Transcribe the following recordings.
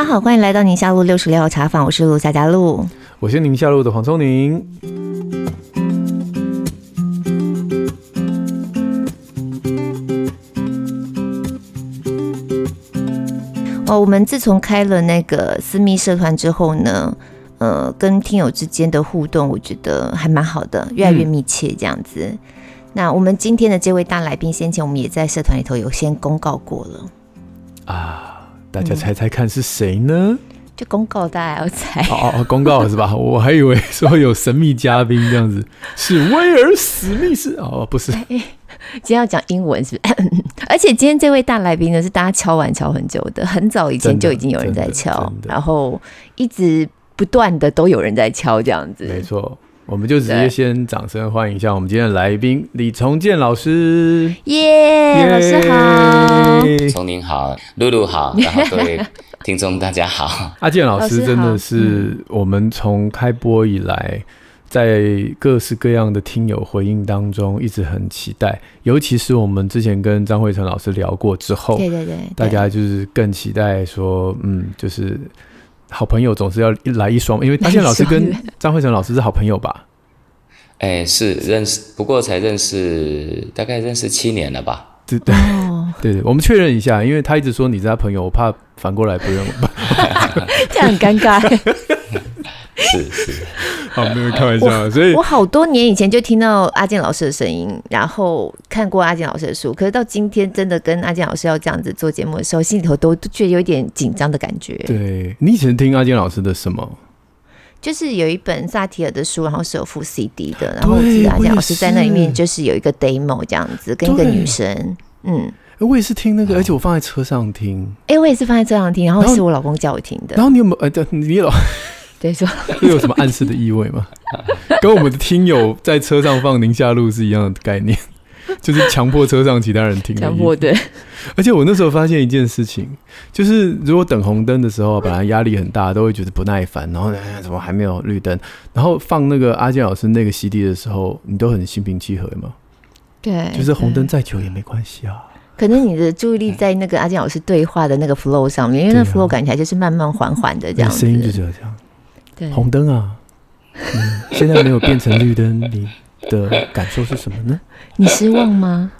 大家好，欢迎来到宁夏路六十六号茶坊，我是陆夏佳璐，我是宁夏路的黄聪宁。哦，我们自从开了那个私密社团之后呢，呃，跟听友之间的互动，我觉得还蛮好的，越来越密切这样子。嗯、那我们今天的这位大来宾，先前我们也在社团里头有先公告过了啊。大家猜猜看是谁呢？嗯、就公告大家要猜。哦哦，公告是吧？我还以为说有神秘嘉宾这样子，是威尔史密斯哦，不是。今天要讲英文是不是？而且今天这位大来宾呢，是大家敲碗敲很久的，很早以前就已经有人在敲，然后一直不断的都有人在敲这样子。没错。我们就直接先掌声欢迎一下我们今天的来宾李重建老师，耶，yeah, 老师好，聪宁好，露露好，然后各位听众大家好。阿健老师真的是我们从开播以来，在各式各样的听友回应当中，一直很期待，尤其是我们之前跟张慧成老师聊过之后，对对对，大家就是更期待说，嗯，就是。好朋友总是要一来一双，因为阿健老师跟 张慧成老师是好朋友吧？哎，是认识，不过才认识大概认识七年了吧？对对对对，我们确认一下，因为他一直说你是他朋友，我怕反过来不认 这样很尴尬。是是，好，没有开玩笑。所以我好多年以前就听到阿健老师的声音，然后看过阿健老师的书，可是到今天真的跟阿健老师要这样子做节目的时候，心里头都觉得有点紧张的感觉。对，你以前听阿健老师的什么？就是有一本萨提尔的书，然后是有附 CD 的，然后我记得阿健老师在那里面就是有一个 demo 这样子，跟一个女生，嗯，我也是听那个，而且我放在车上听。哎、欸，我也是放在车上听，然后是我老公叫我听的。然后，你有没有？哎、欸，你老。对，说 会有什么暗示的意味吗？跟我们的听友在车上放宁夏路是一样的概念，就是强迫车上其他人听。强迫对。而且我那时候发现一件事情，就是如果等红灯的时候，本来压力很大，都会觉得不耐烦，然后怎么还没有绿灯？然后放那个阿健老师那个 CD 的时候，你都很心平气和吗？对，就是红灯再久也没关系啊。可能你的注意力在那个阿健老师对话的那个 flow 上面，因为那 flow 感起来就是慢慢缓缓的这样，声音就只有这样。红灯啊，嗯，现在没有变成绿灯，你的感受是什么呢？你失望吗？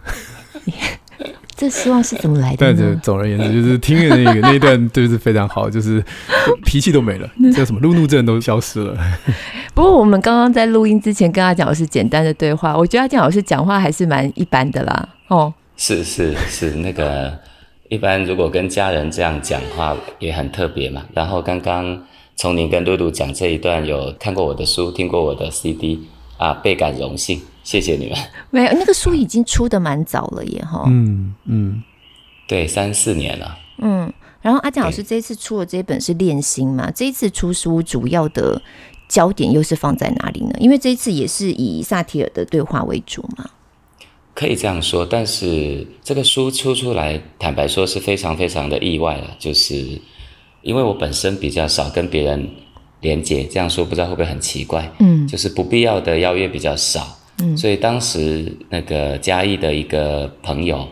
这失望是怎么来的？但是总而言之，就是听的那个那一段就是非常好，就是 脾气都没了，叫什么路怒症都消失了。不过我们刚刚在录音之前跟阿建老师简单的对话，我觉得阿建老师讲话还是蛮一般的啦。哦，是是是，那个一般如果跟家人这样讲话也很特别嘛。然后刚刚。从您跟露露讲这一段，有看过我的书，听过我的 CD 啊，倍感荣幸，谢谢你们。没有，那个书已经出的蛮早了耶，哈。嗯嗯，对，三四年了。嗯，然后阿健老师这一次出的这一本是练心嘛？这一次出书主要的焦点又是放在哪里呢？因为这一次也是以萨提尔的对话为主嘛。可以这样说，但是这个书出出来，坦白说是非常非常的意外了，就是。因为我本身比较少跟别人连接，这样说不知道会不会很奇怪？嗯，就是不必要的邀约比较少，嗯，所以当时那个嘉义的一个朋友，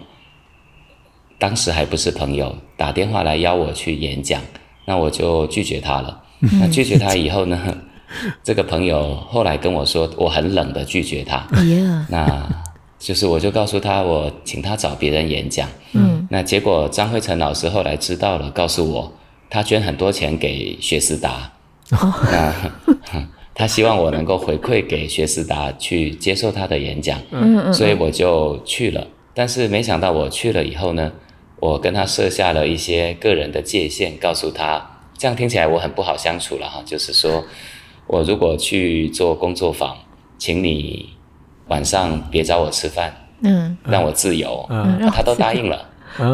当时还不是朋友，打电话来邀我去演讲，那我就拒绝他了。嗯，那拒绝他以后呢，这个朋友后来跟我说，我很冷的拒绝他。那就是我就告诉他，我请他找别人演讲。嗯，那结果张惠成老师后来知道了，告诉我。他捐很多钱给学思达，那 他希望我能够回馈给学思达去接受他的演讲，所以我就去了。但是没想到我去了以后呢，我跟他设下了一些个人的界限，告诉他这样听起来我很不好相处了哈，就是说我如果去做工作坊，请你晚上别找我吃饭，嗯，让我自由，嗯，他都答应了，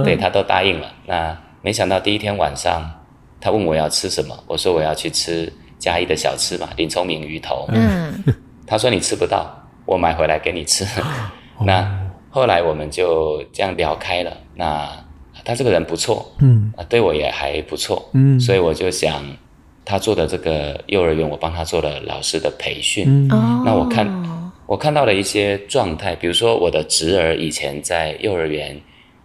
对，他都答应了。那没想到第一天晚上。他问我要吃什么，我说我要去吃嘉义的小吃嘛，林聪明鱼头。嗯，他说你吃不到，我买回来给你吃。那后来我们就这样聊开了。那他这个人不错，嗯，对我也还不错，嗯，所以我就想他做的这个幼儿园，我帮他做了老师的培训。嗯，那我看我看到了一些状态，比如说我的侄儿以前在幼儿园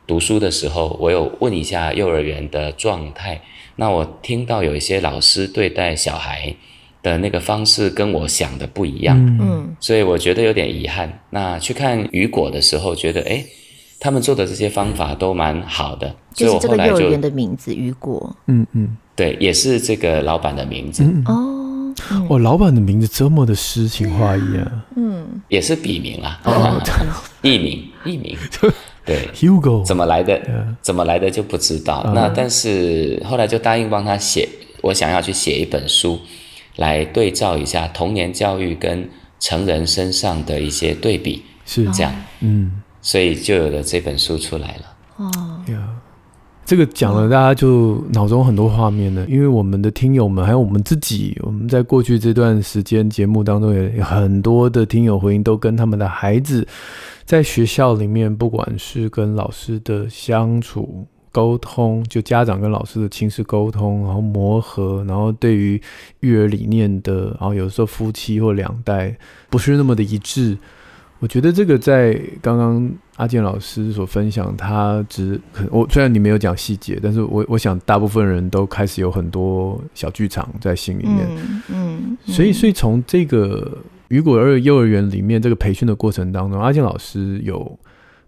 读书的时候，我有问一下幼儿园的状态。那我听到有一些老师对待小孩的那个方式跟我想的不一样，嗯，所以我觉得有点遗憾。那去看雨果的时候，觉得诶，他们做的这些方法都蛮好的。就是这个幼儿园的名字雨果，嗯嗯，对，也是这个老板的名字。嗯、哦，哇，老板的名字这么的诗情画意啊，嗯，也是笔名啊，艺、哦、名，艺名。对，Hugo 怎么来的.怎么来的就不知道。Uh. 那但是后来就答应帮他写，我想要去写一本书，来对照一下童年教育跟成人身上的一些对比，是这样。嗯，所以就有了这本书出来了。哦，呀，这个讲了，大家就脑中很多画面了。因为我们的听友们，还有我们自己，我们在过去这段时间节目当中，也有很多的听友回应，都跟他们的孩子。在学校里面，不管是跟老师的相处沟通，就家长跟老师的亲子沟通，然后磨合，然后对于育儿理念的，然后有时候夫妻或两代不是那么的一致。我觉得这个在刚刚阿健老师所分享，他只我虽然你没有讲细节，但是我我想大部分人都开始有很多小剧场在心里面。嗯嗯，所以所以从这个。雨果儿幼儿园里面这个培训的过程当中，阿健老师有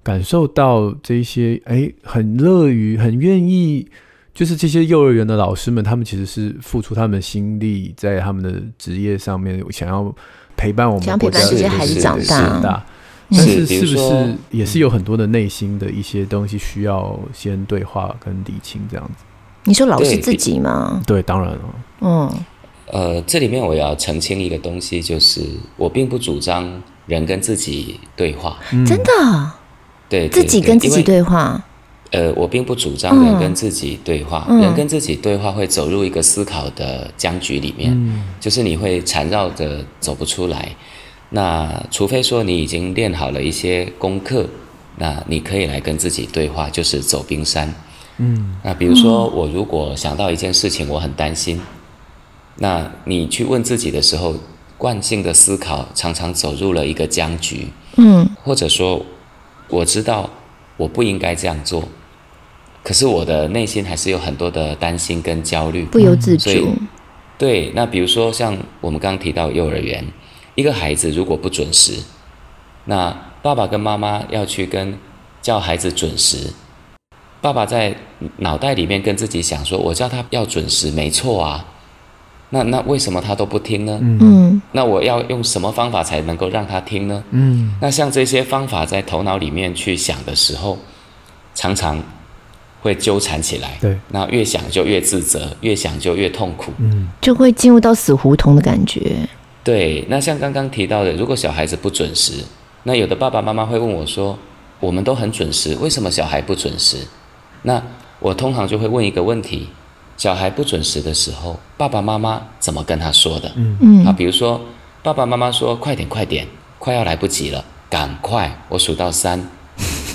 感受到这些，哎，很乐于、很愿意，就是这些幼儿园的老师们，他们其实是付出他们的心力在他们的职业上面，想要陪伴我们，想陪伴这些孩子长大。但是是不是也是有很多的内心的一些东西需要先对话跟理清这样子？你说老师自己吗？对，当然了，嗯。呃，这里面我要澄清一个东西，就是我并不主张人跟自己对话。嗯、真的？对，自己跟自己对话。呃，我并不主张人跟自己对话。嗯、人跟自己对话会走入一个思考的僵局里面，嗯、就是你会缠绕着走不出来。那除非说你已经练好了一些功课，那你可以来跟自己对话，就是走冰山。嗯。那比如说，我如果想到一件事情，我很担心。那你去问自己的时候，惯性的思考常常走入了一个僵局，嗯，或者说，我知道我不应该这样做，可是我的内心还是有很多的担心跟焦虑，不由自主。对，那比如说像我们刚刚提到幼儿园，一个孩子如果不准时，那爸爸跟妈妈要去跟叫孩子准时，爸爸在脑袋里面跟自己想说，我叫他要准时，没错啊。那那为什么他都不听呢？嗯，那我要用什么方法才能够让他听呢？嗯，那像这些方法在头脑里面去想的时候，常常会纠缠起来。对，那越想就越自责，越想就越痛苦。嗯，就会进入到死胡同的感觉。对，那像刚刚提到的，如果小孩子不准时，那有的爸爸妈妈会问我说：“我们都很准时，为什么小孩不准时？”那我通常就会问一个问题。小孩不准时的时候，爸爸妈妈怎么跟他说的？嗯嗯，啊，比如说爸爸妈妈说：“快点，快点，快要来不及了，赶快！我数到三，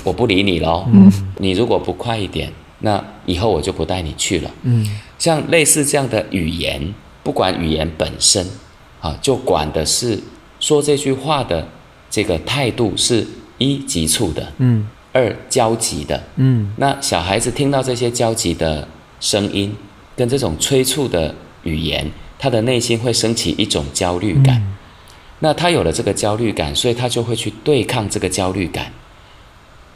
我不理你喽。嗯，你如果不快一点，那以后我就不带你去了。”嗯，像类似这样的语言，不管语言本身，啊，就管的是说这句话的这个态度是一急促的，嗯，二焦急的，嗯，那小孩子听到这些焦急的声音。跟这种催促的语言，他的内心会升起一种焦虑感。嗯、那他有了这个焦虑感，所以他就会去对抗这个焦虑感，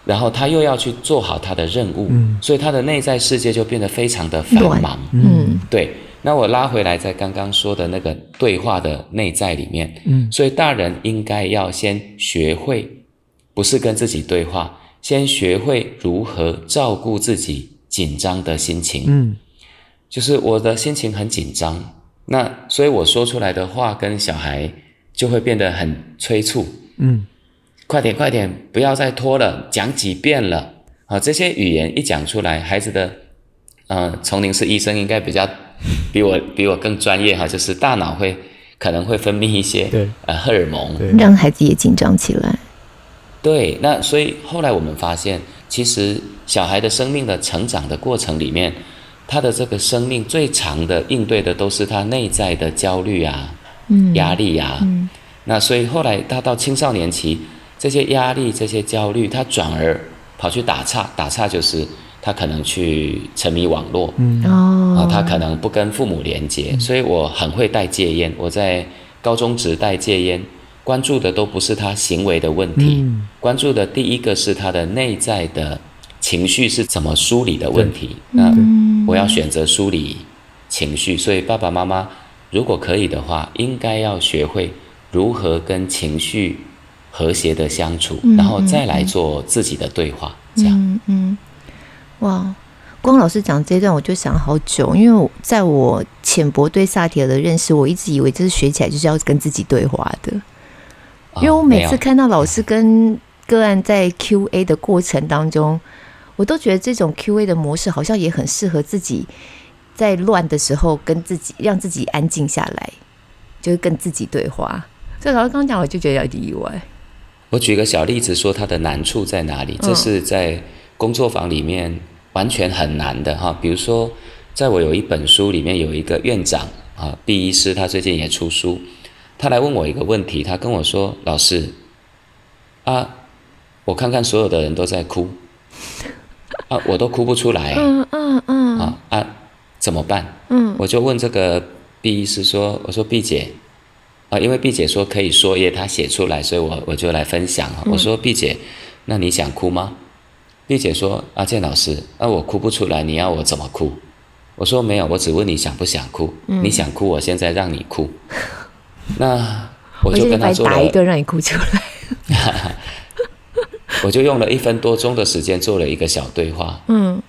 然后他又要去做好他的任务，嗯、所以他的内在世界就变得非常的繁忙。嗯，对。那我拉回来，在刚刚说的那个对话的内在里面，嗯，所以大人应该要先学会，不是跟自己对话，先学会如何照顾自己紧张的心情。嗯。就是我的心情很紧张，那所以我说出来的话跟小孩就会变得很催促，嗯，快点快点，不要再拖了，讲几遍了啊！这些语言一讲出来，孩子的，呃，丛宁是医生，应该比较比我比我更专业哈，就是大脑会可能会分泌一些对呃荷尔蒙，让孩子也紧张起来。对，那所以后来我们发现，其实小孩的生命的成长的过程里面。他的这个生命最长的应对的都是他内在的焦虑啊，嗯，压力啊，嗯，那所以后来他到青少年期，这些压力、这些焦虑，他转而跑去打岔，打岔就是他可能去沉迷网络，嗯哦，他可能不跟父母连接，所以我很会带戒烟。我在高中职带戒烟，关注的都不是他行为的问题，嗯关注的第一个是他的内在的情绪是怎么梳理的问题。对那我要选择梳理情绪，所以爸爸妈妈如果可以的话，应该要学会如何跟情绪和谐的相处，然后再来做自己的对话，这样。嗯嗯，哇，光老师讲这一段，我就想好久，因为我在我浅薄对萨提尔的认识，我一直以为这是学起来就是要跟自己对话的，因为我每次看到老师跟个案在 Q&A 的过程当中，我都觉得这种 Q&A 的模式好像也很适合自己在乱的时候跟自己让自己安静下来，就是跟自己对话。所以老师刚刚讲，我就觉得有点意外。我举个小例子，说他的难处在哪里？这是在工作坊里面完全很难的哈。比如说，在我有一本书里面有一个院长啊，毕医师，他最近也出书，他来问我一个问题，他跟我说：“老师啊，我看看所有的人都在哭啊，我都哭不出来，嗯嗯嗯啊啊，怎么办？”嗯，我就问这个毕医师说：“我说毕姐。”啊，因为毕姐说可以说，因为她写出来，所以我我就来分享。我说毕姐，那你想哭吗？毕姐说阿健老师，那我哭不出来，你要我怎么哭？我说没有，我只问你想不想哭。你想哭，我现在让你哭。那我就跟他做了，打一顿让你哭出来。我就用了一分多钟的时间做了一个小对话。嗯，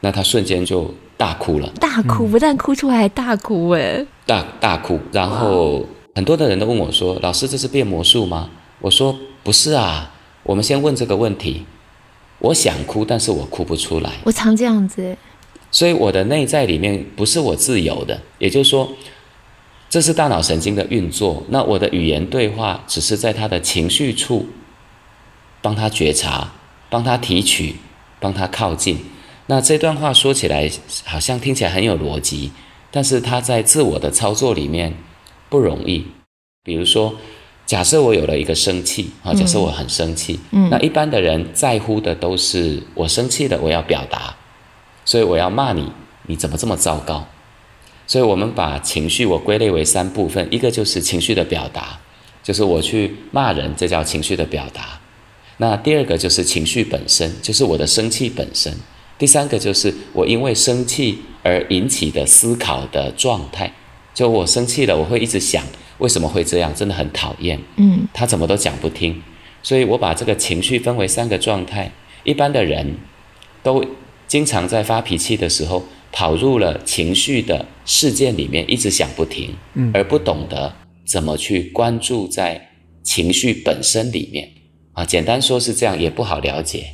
那他瞬间就大哭了，大哭不但哭出来，还大哭哎，大大哭，然后。很多的人都问我说：“老师，这是变魔术吗？”我说：“不是啊。”我们先问这个问题：我想哭，但是我哭不出来。我常这样子，所以我的内在里面不是我自由的，也就是说，这是大脑神经的运作。那我的语言对话只是在他的情绪处，帮他觉察，帮他提取，帮他靠近。那这段话说起来好像听起来很有逻辑，但是他在自我的操作里面。不容易，比如说，假设我有了一个生气啊，假设我很生气，嗯，那一般的人在乎的都是我生气了，我要表达，所以我要骂你，你怎么这么糟糕？所以我们把情绪我归类为三部分，一个就是情绪的表达，就是我去骂人，这叫情绪的表达。那第二个就是情绪本身，就是我的生气本身。第三个就是我因为生气而引起的思考的状态。就我生气了，我会一直想为什么会这样，真的很讨厌。嗯，他怎么都讲不听，所以我把这个情绪分为三个状态。一般的人都经常在发脾气的时候跑入了情绪的事件里面，一直想不停，嗯，而不懂得怎么去关注在情绪本身里面。啊，简单说是这样，也不好了解。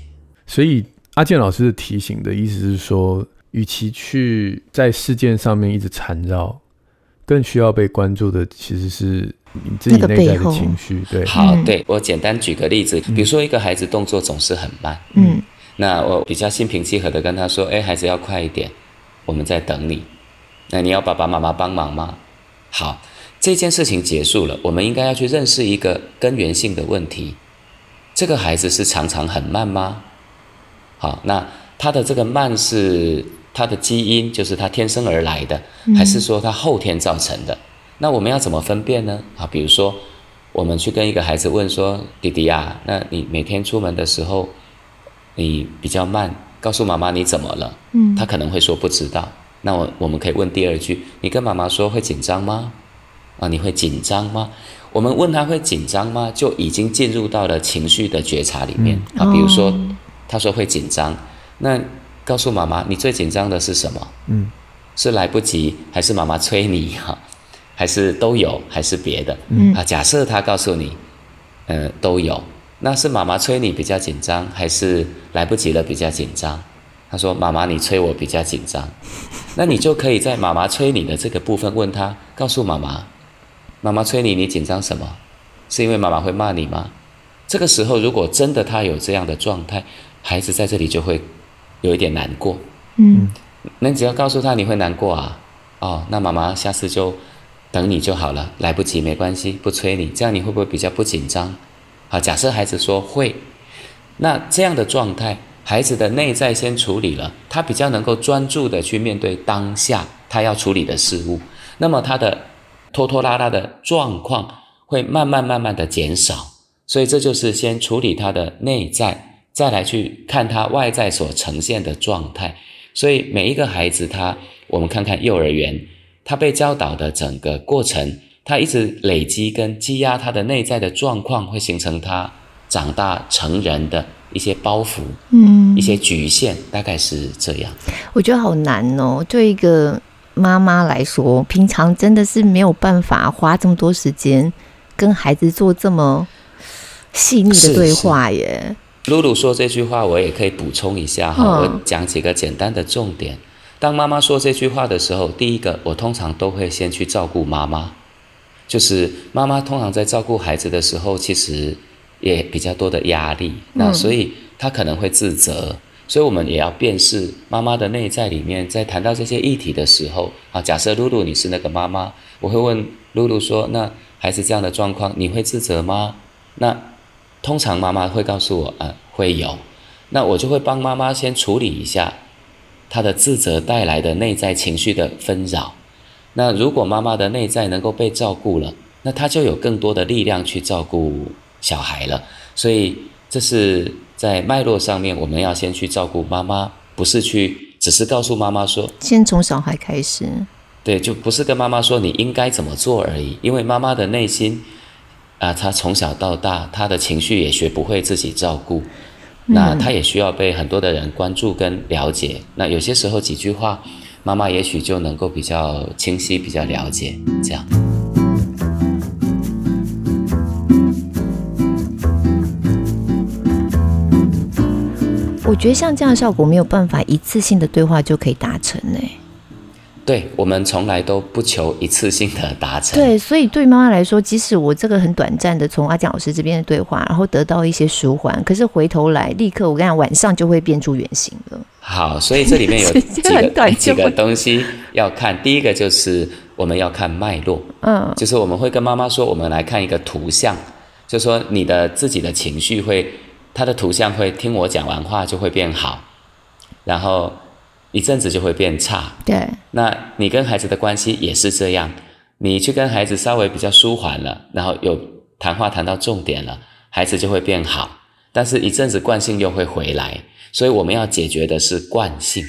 所以阿健老师的提醒的意思是说，与其去在事件上面一直缠绕。更需要被关注的其实是你自己内在的情绪，对。好，对，我简单举个例子，比如说一个孩子动作总是很慢，嗯，那我比较心平气和的跟他说，哎，孩子要快一点，我们在等你，那你要爸爸妈妈帮忙吗？好，这件事情结束了，我们应该要去认识一个根源性的问题，这个孩子是常常很慢吗？好，那他的这个慢是。他的基因就是他天生而来的，还是说他后天造成的？嗯、那我们要怎么分辨呢？啊，比如说，我们去跟一个孩子问说：“弟弟啊，那你每天出门的时候，你比较慢，告诉妈妈你怎么了？”嗯，他可能会说不知道。那我我们可以问第二句：“你跟妈妈说会紧张吗？啊，你会紧张吗？”我们问他会紧张吗？就已经进入到了情绪的觉察里面、嗯、啊。比如说，他说会紧张，那。告诉妈妈，你最紧张的是什么？嗯，是来不及，还是妈妈催你哈？还是都有，还是别的？嗯啊，假设他告诉你，呃，都有，那是妈妈催你比较紧张，还是来不及了比较紧张？他说：“妈妈，你催我比较紧张。”那你就可以在妈妈催你的这个部分问他，告诉妈妈，妈妈催你，你紧张什么？是因为妈妈会骂你吗？这个时候，如果真的他有这样的状态，孩子在这里就会。有一点难过，嗯，那你只要告诉他你会难过啊，哦，那妈妈下次就等你就好了，来不及没关系，不催你，这样你会不会比较不紧张？啊，假设孩子说会，那这样的状态，孩子的内在先处理了，他比较能够专注的去面对当下他要处理的事物，那么他的拖拖拉拉的状况会慢慢慢慢的减少。所以这就是先处理他的内在，再来去看他外在所呈现的状态。所以每一个孩子他，他我们看看幼儿园，他被教导的整个过程，他一直累积跟积压他的内在的状况，会形成他长大成人的一些包袱，嗯，一些局限，大概是这样。我觉得好难哦，对一个妈妈来说，平常真的是没有办法花这么多时间跟孩子做这么。细腻的对话耶。露露说这句话，我也可以补充一下哈。嗯、我讲几个简单的重点。当妈妈说这句话的时候，第一个，我通常都会先去照顾妈妈。就是妈妈通常在照顾孩子的时候，其实也比较多的压力，那所以她可能会自责。嗯、所以我们也要辨识妈妈的内在里面，在谈到这些议题的时候啊，假设露露你是那个妈妈，我会问露露说：“那孩子这样的状况，你会自责吗？”那通常妈妈会告诉我，呃，会有，那我就会帮妈妈先处理一下她的自责带来的内在情绪的纷扰。那如果妈妈的内在能够被照顾了，那她就有更多的力量去照顾小孩了。所以这是在脉络上面，我们要先去照顾妈妈，不是去只是告诉妈妈说，先从小孩开始，对，就不是跟妈妈说你应该怎么做而已，因为妈妈的内心。啊，他从小到大，他的情绪也学不会自己照顾，那他也需要被很多的人关注跟了解。那有些时候几句话，妈妈也许就能够比较清晰、比较了解这样。我觉得像这样的效果没有办法一次性的对话就可以达成呢。对，我们从来都不求一次性的达成。对，所以对妈妈来说，即使我这个很短暂的从阿江老师这边的对话，然后得到一些舒缓，可是回头来立刻我跟你讲，晚上就会变出原形了。好，所以这里面有 几个几个东西要看。第一个就是我们要看脉络，嗯，就是我们会跟妈妈说，我们来看一个图像，就是说你的自己的情绪会，他的图像会听我讲完话就会变好，然后。一阵子就会变差，对。那你跟孩子的关系也是这样，你去跟孩子稍微比较舒缓了，然后有谈话谈到重点了，孩子就会变好。但是一阵子惯性又会回来，所以我们要解决的是惯性。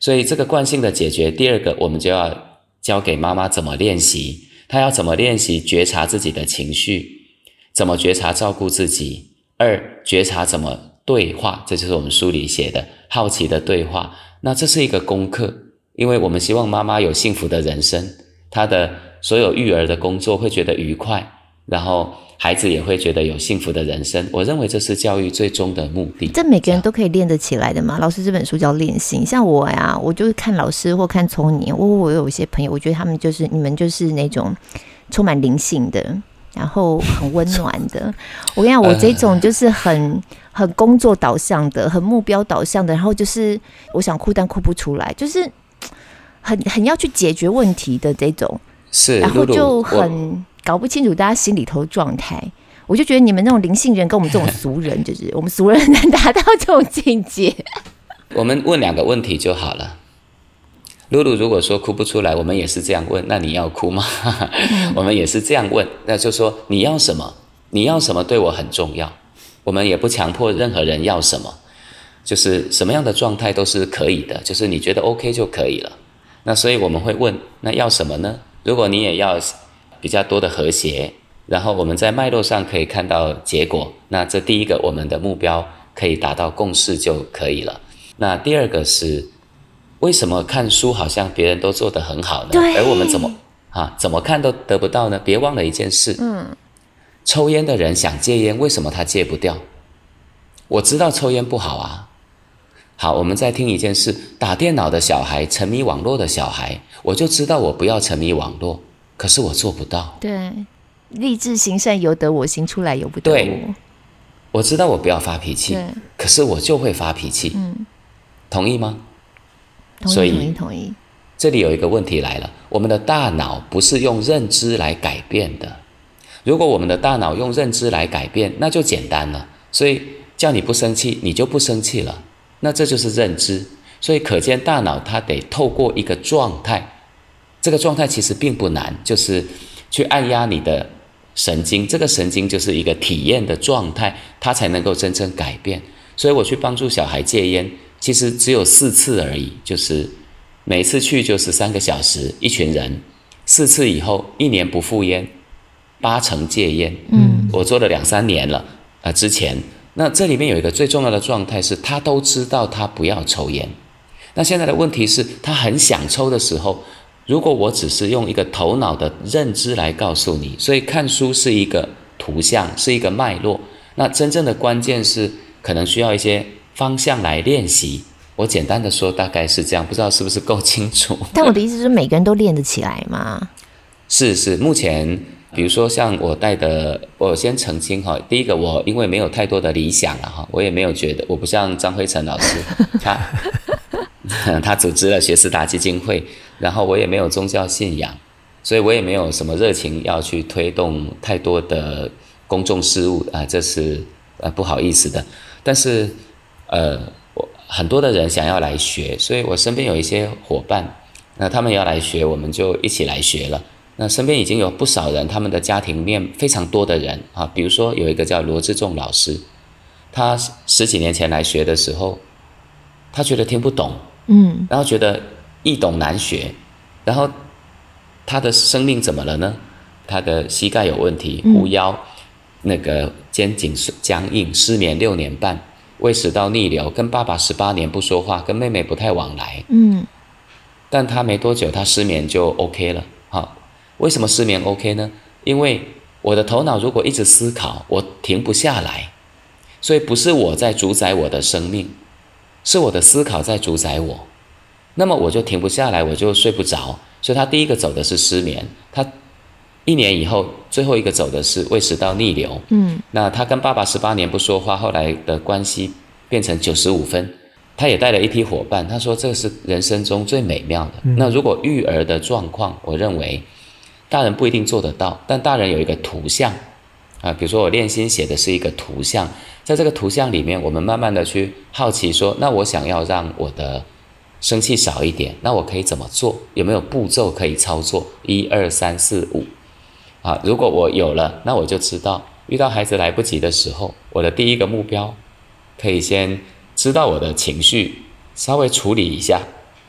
所以这个惯性的解决，第二个我们就要教给妈妈怎么练习，她要怎么练习觉察自己的情绪，怎么觉察照顾自己。二，觉察怎么对话，这就是我们书里写的好奇的对话。那这是一个功课，因为我们希望妈妈有幸福的人生，她的所有育儿的工作会觉得愉快，然后孩子也会觉得有幸福的人生。我认为这是教育最终的目的。这每个人都可以练得起来的嘛？老师这本书叫练心，像我呀，我就是看老师或看从你，我我有一些朋友，我觉得他们就是你们就是那种充满灵性的。然后很温暖的，我跟你讲，我这种就是很很工作导向的，很目标导向的，然后就是我想哭但哭不出来，就是 很很要去解决问题的这种，是，然后就很搞不清楚大家心里头状态，我就觉得你们那种灵性人跟我们这种俗人，就是 我们俗人能达到这种境界。我们问两个问题就好了。露露如果说哭不出来，我们也是这样问。那你要哭吗？我们也是这样问。那就说你要什么？你要什么对我很重要。我们也不强迫任何人要什么，就是什么样的状态都是可以的，就是你觉得 OK 就可以了。那所以我们会问，那要什么呢？如果你也要比较多的和谐，然后我们在脉络上可以看到结果，那这第一个我们的目标可以达到共识就可以了。那第二个是。为什么看书好像别人都做得很好呢？而我们怎么啊怎么看都得不到呢？别忘了一件事，嗯，抽烟的人想戒烟，为什么他戒不掉？我知道抽烟不好啊。好，我们再听一件事：打电脑的小孩，沉迷网络的小孩，我就知道我不要沉迷网络，可是我做不到。对，立志行善由得我，行出来由不得我。对，我知道我不要发脾气，可是我就会发脾气。嗯，同意吗？所以，同意同意。这里有一个问题来了：我们的大脑不是用认知来改变的。如果我们的大脑用认知来改变，那就简单了。所以叫你不生气，你就不生气了。那这就是认知。所以可见，大脑它得透过一个状态，这个状态其实并不难，就是去按压你的神经，这个神经就是一个体验的状态，它才能够真正改变。所以我去帮助小孩戒烟，其实只有四次而已，就是每次去就是三个小时，一群人，四次以后，一年不复烟，八成戒烟。嗯，我做了两三年了，啊、呃，之前，那这里面有一个最重要的状态是，他都知道他不要抽烟。那现在的问题是，他很想抽的时候，如果我只是用一个头脑的认知来告诉你，所以看书是一个图像，是一个脉络。那真正的关键是，可能需要一些方向来练习。我简单的说，大概是这样，不知道是不是够清楚。但我的意思是，每个人都练得起来吗？是是，目前比如说像我带的，我先澄清哈，第一个我因为没有太多的理想了哈，我也没有觉得，我不像张辉成老师 他。他组织了学思达基金会，然后我也没有宗教信仰，所以我也没有什么热情要去推动太多的公众事务啊，这是呃不好意思的。但是呃，我很多的人想要来学，所以我身边有一些伙伴，那他们要来学，我们就一起来学了。那身边已经有不少人，他们的家庭面非常多的人啊，比如说有一个叫罗志仲老师，他十几年前来学的时候，他觉得听不懂。嗯，然后觉得易懂难学，然后他的生命怎么了呢？他的膝盖有问题，护腰，嗯、那个肩颈僵硬，失眠六年半，胃食道逆流，跟爸爸十八年不说话，跟妹妹不太往来。嗯，但他没多久，他失眠就 OK 了。好，为什么失眠 OK 呢？因为我的头脑如果一直思考，我停不下来，所以不是我在主宰我的生命。是我的思考在主宰我，那么我就停不下来，我就睡不着。所以他第一个走的是失眠，他一年以后最后一个走的是胃食道逆流。嗯，那他跟爸爸十八年不说话，后来的关系变成九十五分。他也带了一批伙伴，他说这是人生中最美妙的。嗯、那如果育儿的状况，我认为大人不一定做得到，但大人有一个图像啊，比如说我练心写的是一个图像。在这个图像里面，我们慢慢的去好奇说，那我想要让我的生气少一点，那我可以怎么做？有没有步骤可以操作？一二三四五，啊，如果我有了，那我就知道遇到孩子来不及的时候，我的第一个目标可以先知道我的情绪，稍微处理一下，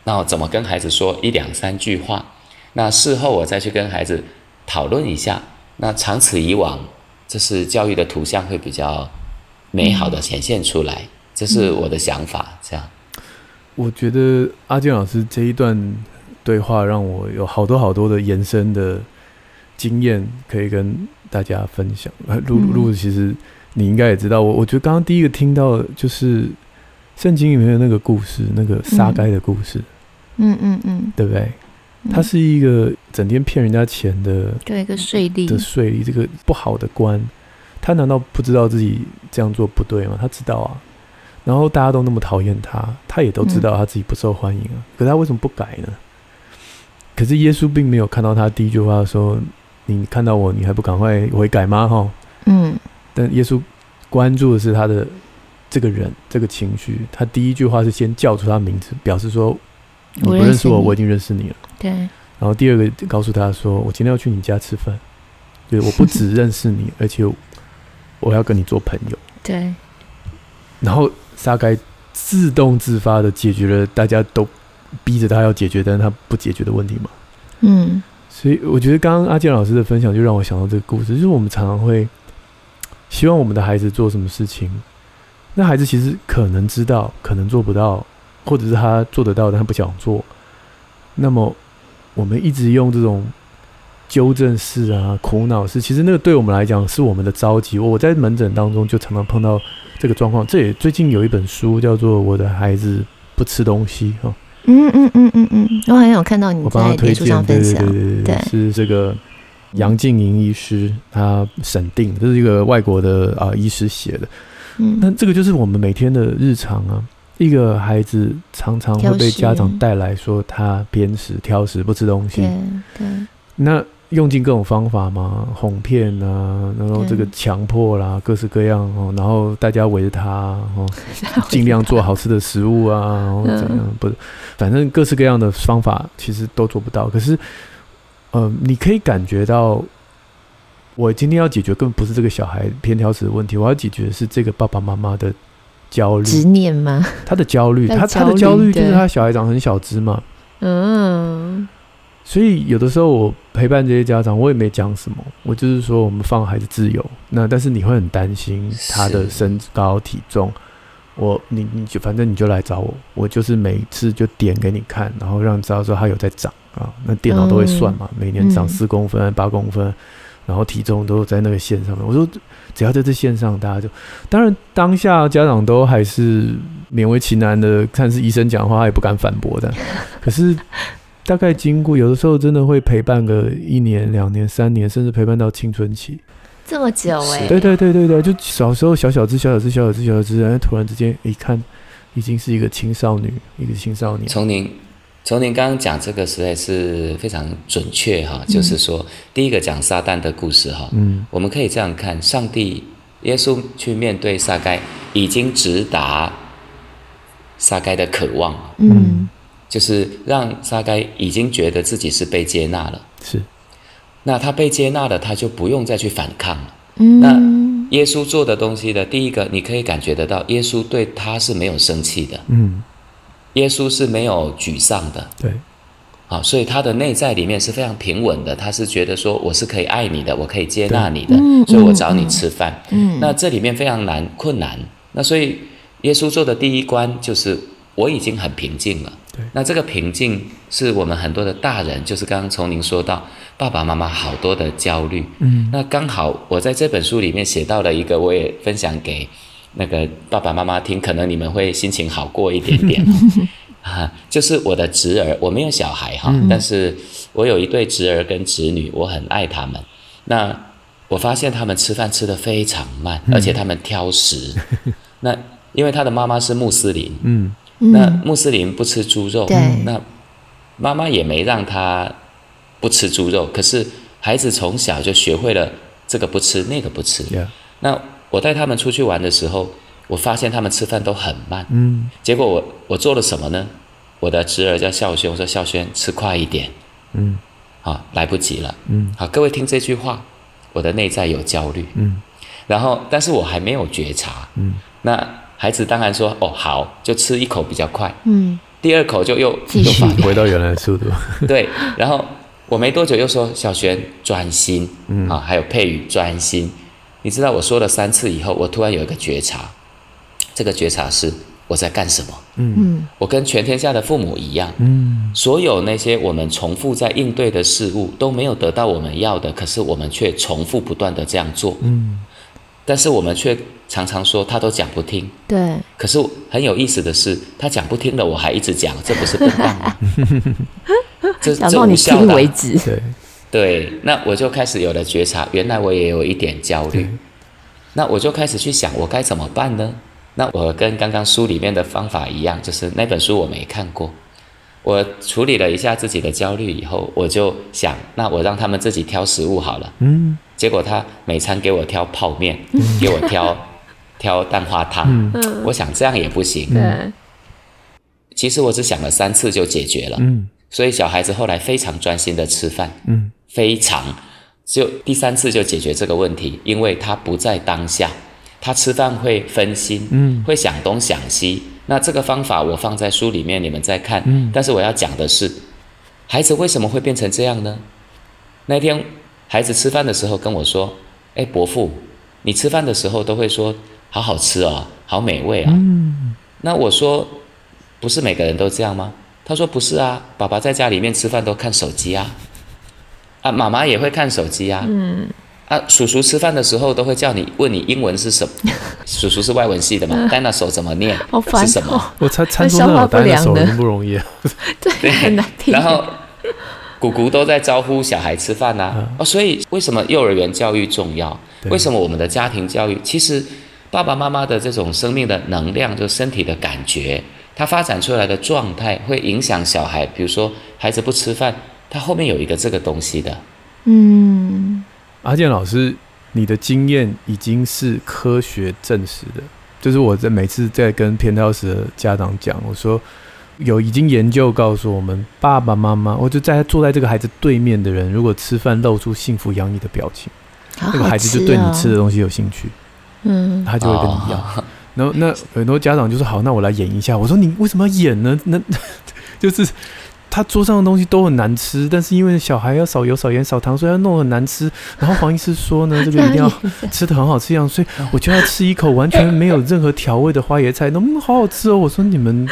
那我怎么跟孩子说一两三句话？那事后我再去跟孩子讨论一下。那长此以往，这是教育的图像会比较。美好的显现出来，这是我的想法。这样，我觉得阿健老师这一段对话让我有好多好多的延伸的经验可以跟大家分享。露露，其实你应该也知道，我我觉得刚刚第一个听到就是圣经里面的那个故事，那个撒该的故事。嗯嗯嗯，对不对？他是一个整天骗人家钱的，对一个税吏的税吏，这个不好的官。他难道不知道自己这样做不对吗？他知道啊，然后大家都那么讨厌他，他也都知道他自己不受欢迎啊。嗯、可是他为什么不改呢？可是耶稣并没有看到他第一句话说：“你看到我，你还不赶快悔改吗？”哈，嗯。但耶稣关注的是他的这个人这个情绪。他第一句话是先叫出他名字，表示说：“你不认识我，我已经认识你了。”对。然后第二个告诉他说：“我今天要去你家吃饭，就是我不只认识你，而且。”我要跟你做朋友，对。然后撒该自动自发的解决了大家都逼着他要解决，但是他不解决的问题嘛。嗯。所以我觉得刚刚阿健老师的分享就让我想到这个故事，就是我们常常会希望我们的孩子做什么事情，那孩子其实可能知道，可能做不到，或者是他做得到，但他不想做。那么我们一直用这种。纠正式啊，苦恼式，其实那个对我们来讲是我们的着急。我在门诊当中就常常碰到这个状况。这也最近有一本书叫做《我的孩子不吃东西》哈。嗯嗯嗯嗯嗯，我好像有看到你在脸书上分享，对对对对，对是这个杨静莹医师他审定，这是一个外国的啊医师写的。嗯，那这个就是我们每天的日常啊。一个孩子常常会被家长带来说他偏食、挑食、不吃东西。对对，那。用尽各种方法嘛，哄骗啊，然后这个强迫啦，各式各样哦，然后大家围着他哦，尽量做好吃的食物啊，然后怎样？不是，反正各式各样的方法其实都做不到。可是，呃，你可以感觉到，我今天要解决根本不是这个小孩偏挑食的问题，我要解决的是这个爸爸妈妈的焦虑、执念吗？他的焦虑，他他的焦虑就是他小孩长很小只嘛，嗯。所以有的时候我陪伴这些家长，我也没讲什么，我就是说我们放孩子自由。那但是你会很担心他的身高体重，我你你就反正你就来找我，我就是每次就点给你看，然后让你知道说他有在长啊。那电脑都会算嘛，每年长四公分、八公分，然后体重都在那个线上面。我说只要在这线上，大家就当然当下家长都还是勉为其难的，看是医生讲话，他也不敢反驳的。可是。大概经过有的时候真的会陪伴个一年、两年、三年，甚至陪伴到青春期，这么久哎、欸？对对对对对，就小时候小小只、小小只、小小只、小小只，然后突然之间一看，已经是一个青少女，一个青少年。从您从您刚刚讲这个实在是非常准确哈，就是说、嗯、第一个讲撒旦的故事哈，嗯，我们可以这样看，上帝耶稣去面对撒该，已经直达撒该的渴望，嗯。就是让撒该已经觉得自己是被接纳了，是，那他被接纳了，他就不用再去反抗了。嗯，那耶稣做的东西的第一个，你可以感觉得到，耶稣对他是没有生气的，嗯，耶稣是没有沮丧的，对，好，所以他的内在里面是非常平稳的，他是觉得说我是可以爱你的，我可以接纳你的，所以我找你吃饭，嗯，那这里面非常难困难，那所以耶稣做的第一关就是我已经很平静了。对。那这个平静是我们很多的大人，就是刚刚从您说到爸爸妈妈好多的焦虑，嗯，那刚好我在这本书里面写到了一个，我也分享给那个爸爸妈妈听，可能你们会心情好过一点点 啊，就是我的侄儿，我没有小孩哈，嗯、但是我有一对侄儿跟侄女，我很爱他们。那我发现他们吃饭吃得非常慢，而且他们挑食。嗯、那因为他的妈妈是穆斯林，嗯。那穆斯林不吃猪肉，嗯、那妈妈也没让他不吃猪肉，可是孩子从小就学会了这个不吃那个不吃。那我带他们出去玩的时候，我发现他们吃饭都很慢。嗯，结果我我做了什么呢？我的侄儿叫孝轩，我说孝轩吃快一点。嗯，啊，来不及了。嗯，好，各位听这句话，我的内在有焦虑。嗯，然后但是我还没有觉察。嗯，那。孩子当然说：“哦，好，就吃一口比较快。”嗯，第二口就又又发 回到原来的速度。对，然后我没多久又说：“小璇专心。”嗯啊，还有佩宇专心。你知道我说了三次以后，我突然有一个觉察，这个觉察是我在干什么？嗯，我跟全天下的父母一样。嗯，所有那些我们重复在应对的事物都没有得到我们要的，可是我们却重复不断的这样做。嗯。但是我们却常常说他都讲不听，对。可是很有意思的是，他讲不听了，我还一直讲，这不是笨蛋吗？这讲到你听为止。对对，那我就开始有了觉察，原来我也有一点焦虑。那我就开始去想，我该怎么办呢？那我跟刚刚书里面的方法一样，就是那本书我没看过。我处理了一下自己的焦虑以后，我就想，那我让他们自己挑食物好了。嗯。结果他每餐给我挑泡面，给我挑 挑蛋花汤。嗯、我想这样也不行。对其实我只想了三次就解决了。嗯、所以小孩子后来非常专心的吃饭。嗯、非常，就第三次就解决这个问题，因为他不在当下，他吃饭会分心，嗯、会想东想西。那这个方法我放在书里面，你们再看。嗯、但是我要讲的是，孩子为什么会变成这样呢？那天。孩子吃饭的时候跟我说：“哎，伯父，你吃饭的时候都会说好好吃哦，好美味啊。”嗯，那我说：“不是每个人都这样吗？”他说：“不是啊，爸爸在家里面吃饭都看手机啊，啊，妈妈也会看手机啊。嗯，啊，叔叔吃饭的时候都会叫你问你英文是什么？叔叔是外文系的嘛？戴那手怎么念？好烦哦，是什么？我餐餐桌上有戴那手不容易啊。对，很难听。然后。姑姑都在招呼小孩吃饭呐、啊，哦，所以为什么幼儿园教育重要？为什么我们的家庭教育？其实爸爸妈妈的这种生命的能量，就身体的感觉，他发展出来的状态会影响小孩。比如说孩子不吃饭，他后面有一个这个东西的，嗯，阿健老师，你的经验已经是科学证实的，就是我在每次在跟偏挑食的家长讲，我说有已经研究告诉我们，爸爸妈妈，我就在坐在这个孩子对面的人，如果吃饭露出幸福洋溢的表情，好好哦，那个孩子就对你吃的东西有兴趣，嗯，他就会跟你要。哦然后那很多家长就说：“好，那我来演一下。”我说：“你为什么要演呢？那 就是他桌上的东西都很难吃，但是因为小孩要少油、少盐、少糖，所以要弄很难吃。然后黄医师说呢，这个一定要吃的很好吃一样，所以我就要吃一口完全没有任何调味的花椰菜，能不能好好吃哦？”我说：“你们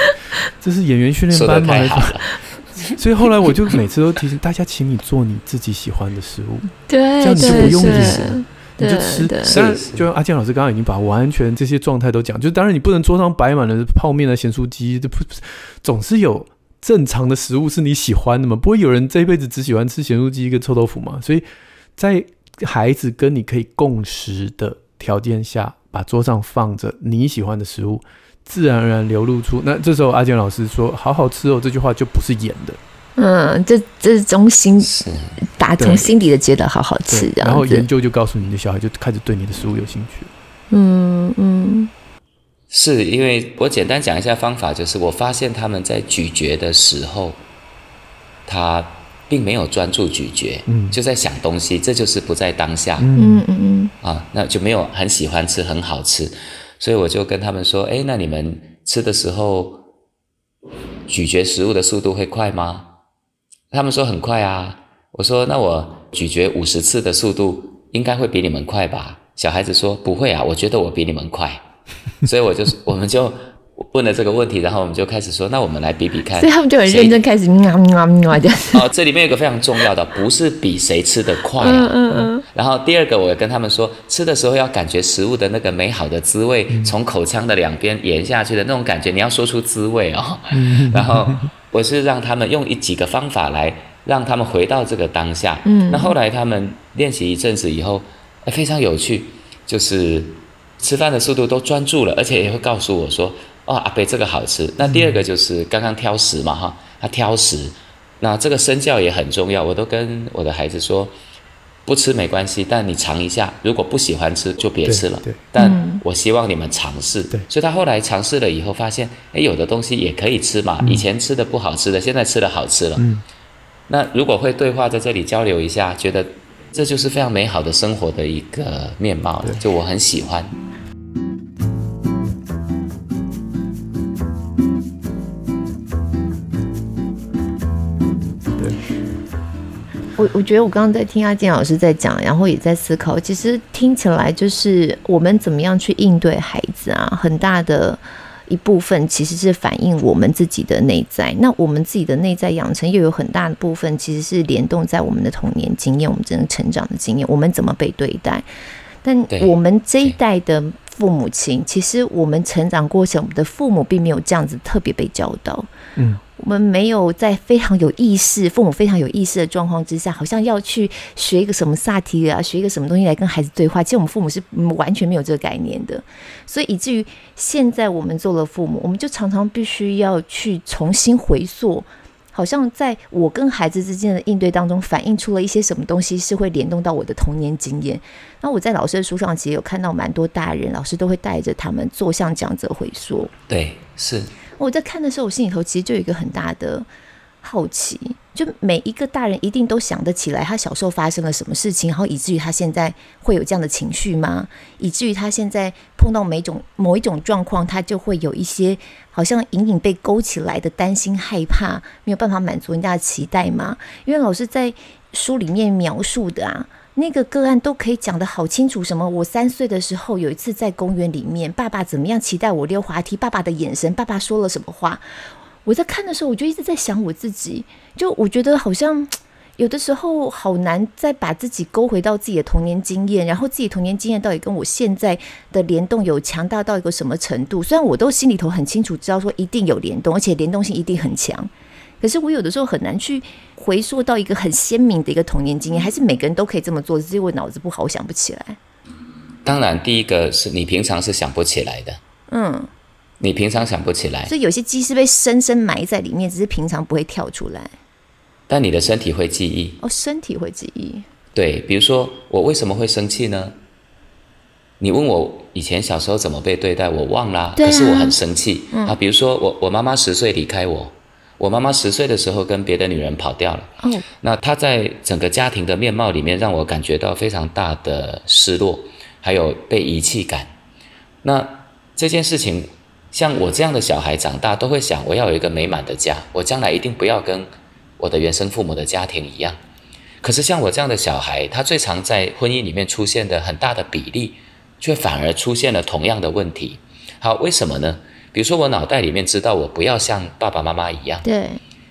这是演员训练班吗？”还是 所以后来我就每次都提醒大家，请你做你自己喜欢的食物，对，这样你就不用演。你就吃，但就像阿健老师刚刚已经把完全这些状态都讲，就当然你不能桌上摆满了泡面啊、咸酥鸡，这不总是有正常的食物是你喜欢的吗？不会有人这一辈子只喜欢吃咸酥鸡跟臭豆腐吗？所以在孩子跟你可以共识的条件下，把桌上放着你喜欢的食物，自然而然流露出。那这时候阿健老师说“好好吃哦”这句话就不是演的。嗯，这这是中心，打从心底的觉得好好吃。然后研究就告诉你的小孩就开始对你的食物有兴趣。嗯嗯，是因为我简单讲一下方法，就是我发现他们在咀嚼的时候，他并没有专注咀嚼，嗯，就在想东西，这就是不在当下。嗯嗯嗯，啊，那就没有很喜欢吃，很好吃，所以我就跟他们说，哎，那你们吃的时候咀嚼食物的速度会快吗？他们说很快啊，我说那我咀嚼五十次的速度应该会比你们快吧？小孩子说不会啊，我觉得我比你们快，所以我就我们就问了这个问题，然后我们就开始说，那我们来比比看。所以他们就很认真开始喵喵喵这样。哦，这里面有个非常重要的，不是比谁吃得快啊。嗯嗯嗯。然后第二个，我也跟他们说，吃的时候要感觉食物的那个美好的滋味，从口腔的两边延下去的那种感觉，你要说出滋味哦。然后。我是让他们用一几个方法来让他们回到这个当下。嗯，那后来他们练习一阵子以后，非常有趣，就是吃饭的速度都专注了，而且也会告诉我说：“哦，阿贝这个好吃。”那第二个就是刚刚挑食嘛，哈，他挑食，那这个身教也很重要。我都跟我的孩子说。不吃没关系，但你尝一下。如果不喜欢吃，就别吃了。但我希望你们尝试。对，所以他后来尝试了以后，发现，哎，有的东西也可以吃嘛。嗯、以前吃的不好吃的，现在吃的好吃了。嗯。那如果会对话，在这里交流一下，觉得这就是非常美好的生活的一个面貌了。就我很喜欢。我我觉得我刚刚在听阿健老师在讲，然后也在思考，其实听起来就是我们怎么样去应对孩子啊，很大的一部分其实是反映我们自己的内在。那我们自己的内在养成又有很大的部分，其实是联动在我们的童年经验、我们整个成长的经验，我们怎么被对待。但我们这一代的父母亲，其实我们成长过程，我们的父母并没有这样子特别被教导。嗯。我们没有在非常有意识、父母非常有意识的状况之下，好像要去学一个什么萨提尔啊，学一个什么东西来跟孩子对话。其实我们父母是完全没有这个概念的，所以以至于现在我们做了父母，我们就常常必须要去重新回溯，好像在我跟孩子之间的应对当中，反映出了一些什么东西是会联动到我的童年经验。那我在老师的书上其实有看到蛮多大人，老师都会带着他们做向讲者回溯。对，是。我在看的时候，我心里头其实就有一个很大的好奇，就每一个大人一定都想得起来，他小时候发生了什么事情，然后以至于他现在会有这样的情绪吗？以至于他现在碰到每种某一种状况，他就会有一些好像隐隐被勾起来的担心、害怕，没有办法满足人家的期待吗？因为老师在书里面描述的啊。那个个案都可以讲得好清楚，什么？我三岁的时候有一次在公园里面，爸爸怎么样期待我溜滑梯？爸爸的眼神，爸爸说了什么话？我在看的时候，我就一直在想我自己，就我觉得好像 有的时候好难再把自己勾回到自己的童年经验，然后自己童年经验到底跟我现在的联动有强大到一个什么程度？虽然我都心里头很清楚知道说一定有联动，而且联动性一定很强。可是我有的时候很难去回溯到一个很鲜明的一个童年经验，还是每个人都可以这么做，只是我脑子不好，我想不起来。当然，第一个是你平常是想不起来的，嗯，你平常想不起来，所以有些记忆是被深深埋在里面，只是平常不会跳出来。但你的身体会记忆，哦，身体会记忆，对，比如说我为什么会生气呢？你问我以前小时候怎么被对待，我忘了，啊，可是我很生气。嗯、啊，比如说我我妈妈十岁离开我，我妈妈十岁的时候跟别的女人跑掉了。哦，那她在整个家庭的面貌里面，让我感觉到非常大的失落，还有被遗弃感。那这件事情，像我这样的小孩长大都会想，我要有一个美满的家，我将来一定不要跟我的原生父母的家庭一样。可是像我这样的小孩，他最常在婚姻里面出现的很大的比例。却反而出现了同样的问题。好，为什么呢？比如说，我脑袋里面知道我不要像爸爸妈妈一样。对。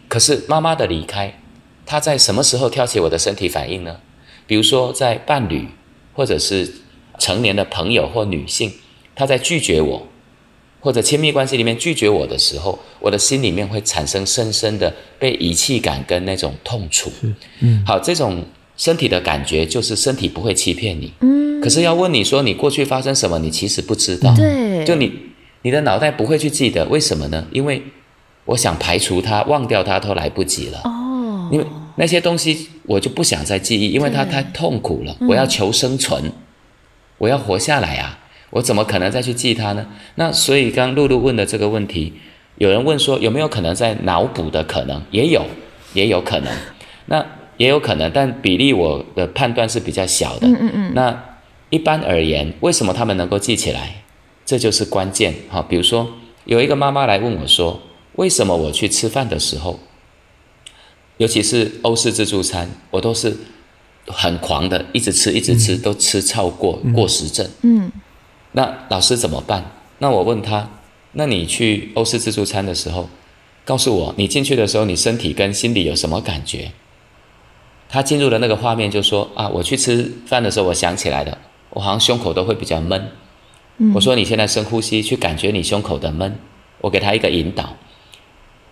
可是妈妈的离开，她在什么时候挑起我的身体反应呢？比如说，在伴侣或者是成年的朋友或女性，她在拒绝我，或者亲密关系里面拒绝我的时候，我的心里面会产生深深的被遗弃感跟那种痛楚。嗯。好，这种身体的感觉就是身体不会欺骗你。嗯。可是要问你说你过去发生什么，你其实不知道。对，就你你的脑袋不会去记得，为什么呢？因为我想排除它、忘掉它都来不及了。哦，因为那些东西我就不想再记忆，因为它太痛苦了。我要求生存，嗯、我要活下来啊！我怎么可能再去记它呢？那所以刚露露问的这个问题，有人问说有没有可能在脑补的可能？也有，也有可能。那也有可能，但比例我的判断是比较小的。嗯嗯嗯。那。一般而言，为什么他们能够记起来？这就是关键。哈，比如说有一个妈妈来问我说：“为什么我去吃饭的时候，尤其是欧式自助餐，我都是很狂的，一直吃，一直吃，都吃超过过食症。”嗯，那老师怎么办？那我问他：“那你去欧式自助餐的时候，告诉我，你进去的时候，你身体跟心里有什么感觉？”他进入了那个画面，就说：“啊，我去吃饭的时候，我想起来了。”我好像胸口都会比较闷，嗯，我说你现在深呼吸，去感觉你胸口的闷。我给他一个引导，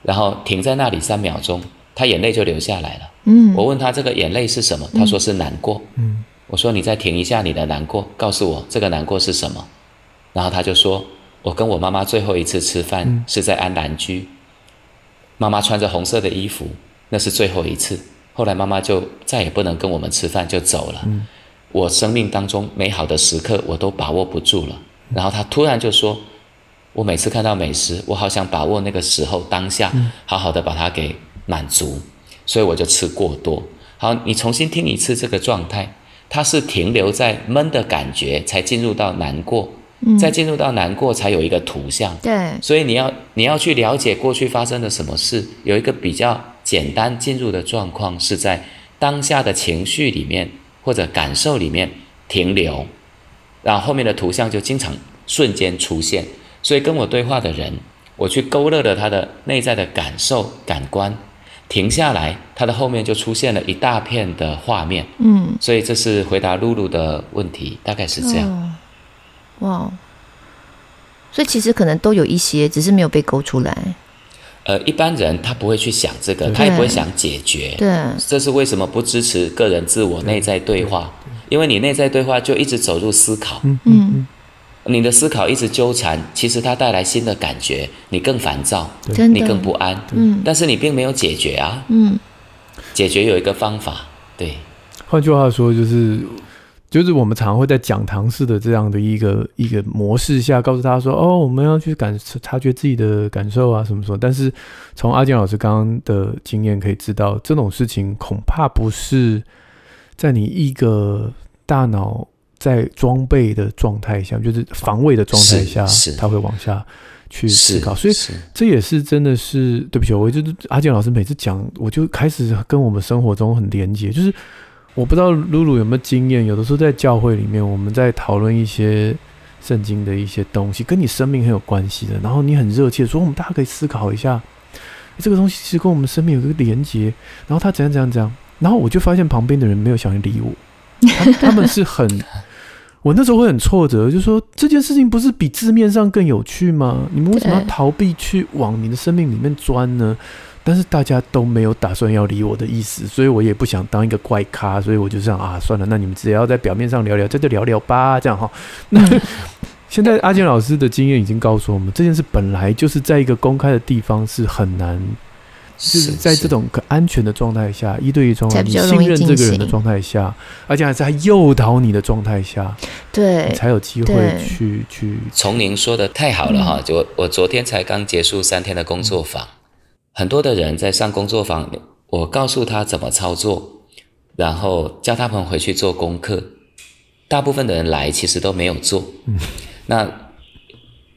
然后停在那里三秒钟，他眼泪就流下来了。嗯，我问他这个眼泪是什么，他说是难过。嗯，我说你再停一下你的难过，告诉我这个难过是什么。然后他就说，我跟我妈妈最后一次吃饭是在安南居，妈妈穿着红色的衣服，那是最后一次。后来妈妈就再也不能跟我们吃饭，就走了。嗯。我生命当中美好的时刻，我都把握不住了。然后他突然就说：“我每次看到美食，我好想把握那个时候当下，好好的把它给满足，所以我就吃过多。”好，你重新听一次这个状态，它是停留在闷的感觉，才进入到难过，再进入到难过，才有一个图像。对，所以你要你要去了解过去发生了什么事，有一个比较简单进入的状况，是在当下的情绪里面。或者感受里面停留，然后后面的图像就经常瞬间出现。所以跟我对话的人，我去勾勒了他的内在的感受、感官，停下来，它的后面就出现了一大片的画面。嗯，所以这是回答露露的问题，大概是这样。哦、哇，所以其实可能都有一些，只是没有被勾出来。呃，一般人他不会去想这个，他也不会想解决。对，这是为什么不支持个人自我内在对话？因为你内在对话就一直走入思考，嗯嗯，你的思考一直纠缠，其实它带来新的感觉，你更烦躁，你更不安，嗯，但是你并没有解决啊，嗯，解决有一个方法，对。换句话说，就是。就是我们常常会在讲堂式的这样的一个一个模式下，告诉他说：“哦，我们要去感察觉自己的感受啊，什么什么。”但是从阿健老师刚刚的经验可以知道，这种事情恐怕不是在你一个大脑在装备的状态下，就是防卫的状态下，他会往下去思考。所以这也是真的是对不起，我就是阿健老师每次讲，我就开始跟我们生活中很连接，就是。我不知道露露有没有经验，有的时候在教会里面，我们在讨论一些圣经的一些东西，跟你生命很有关系的，然后你很热切说，我们大家可以思考一下，这个东西其实跟我们生命有一个连接，然后他怎样怎样怎样，然后我就发现旁边的人没有想要理我，他，他们是很，我那时候会很挫折，就说这件事情不是比字面上更有趣吗？你们为什么要逃避去往你的生命里面钻呢？但是大家都没有打算要理我的意思，所以我也不想当一个怪咖，所以我就这样啊，算了，那你们只要在表面上聊聊，在这聊聊吧，这样哈。那现在阿健老师的经验已经告诉我们，这件事本来就是在一个公开的地方是很难是在这种可安全的状态下，一对一状态，你信任这个人的状态下，而且还是在诱导你的状态下，对，你才有机会去去。从您说的太好了哈，就我我昨天才刚结束三天的工作坊，很多的人在上工作坊，我告诉他怎么操作，然后叫他们回去做功课，大部分的人来其实都没有做，嗯，那。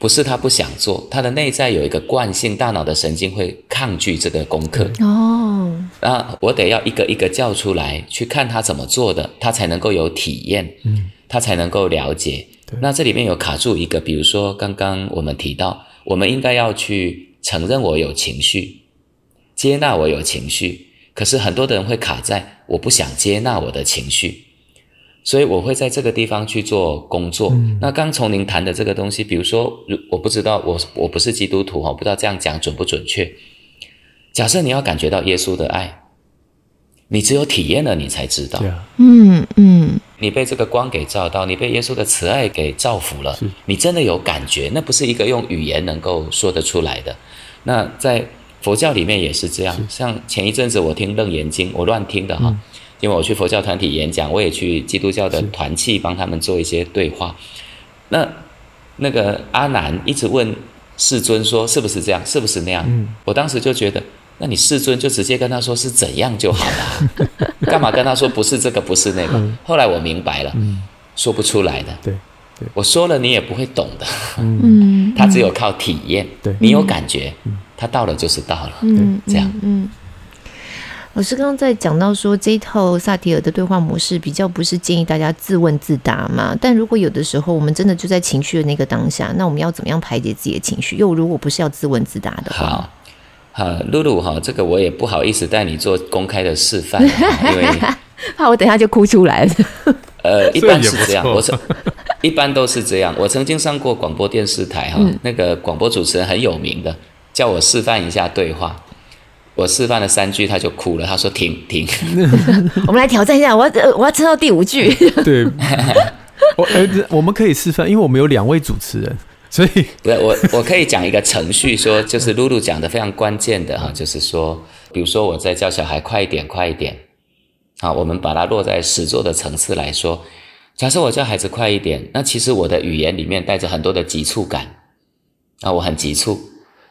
不是他不想做，他的内在有一个惯性，大脑的神经会抗拒这个功课。哦，那我得要一个一个叫出来，去看他怎么做的，他才能够有体验，嗯，他才能够了解。那这里面有卡住一个，比如说刚刚我们提到，我们应该要去承认我有情绪，接纳我有情绪，可是很多的人会卡在我不想接纳我的情绪。所以我会在这个地方去做工作。嗯、那刚从您谈的这个东西，比如说，我不知道，我我不是基督徒哈，不知道这样讲准不准确。假设你要感觉到耶稣的爱，你只有体验了，你才知道。嗯嗯。嗯，你被这个光给照到，你被耶稣的慈爱给造福了，你真的有感觉，那不是一个用语言能够说得出来的。那在佛教里面也是这样。像前一阵子我听《楞严经》，我乱听的哈。嗯因为我去佛教团体演讲，我也去基督教的团契帮他们做一些对话。那那个阿难一直问世尊说：“是不是这样？是不是那样？”嗯、我当时就觉得，那你世尊就直接跟他说是怎样就好了，干嘛跟他说不是这个，不是那个？嗯、后来我明白了，嗯、说不出来的。对，对我说了你也不会懂的。嗯，他只有靠体验。对，你有感觉，他到了就是到了。嗯，这样。嗯。老师刚刚在讲到说，这一套萨提尔的对话模式比较不是建议大家自问自答嘛？但如果有的时候我们真的就在情绪的那个当下，那我们要怎么样排解自己的情绪？又如果不是要自问自答的话，好，好，露露哈，这个我也不好意思带你做公开的示范，因为怕我等下就哭出来了。呃，一般是这样，我是一般都是这样。我曾经上过广播电视台哈，嗯、那个广播主持人很有名的，叫我示范一下对话。我示范了三句，他就哭了。他说：“停停。” 我们来挑战一下，我要我要撑到第五句。对，我我们可以示范，因为我们有两位主持人，所以不是我我可以讲一个程序，说就是露露讲的非常关键的哈，就是说，比如说我在叫小孩快一点，快一点。好，我们把它落在实作的层次来说，假设我叫孩子快一点，那其实我的语言里面带着很多的急促感啊，我很急促，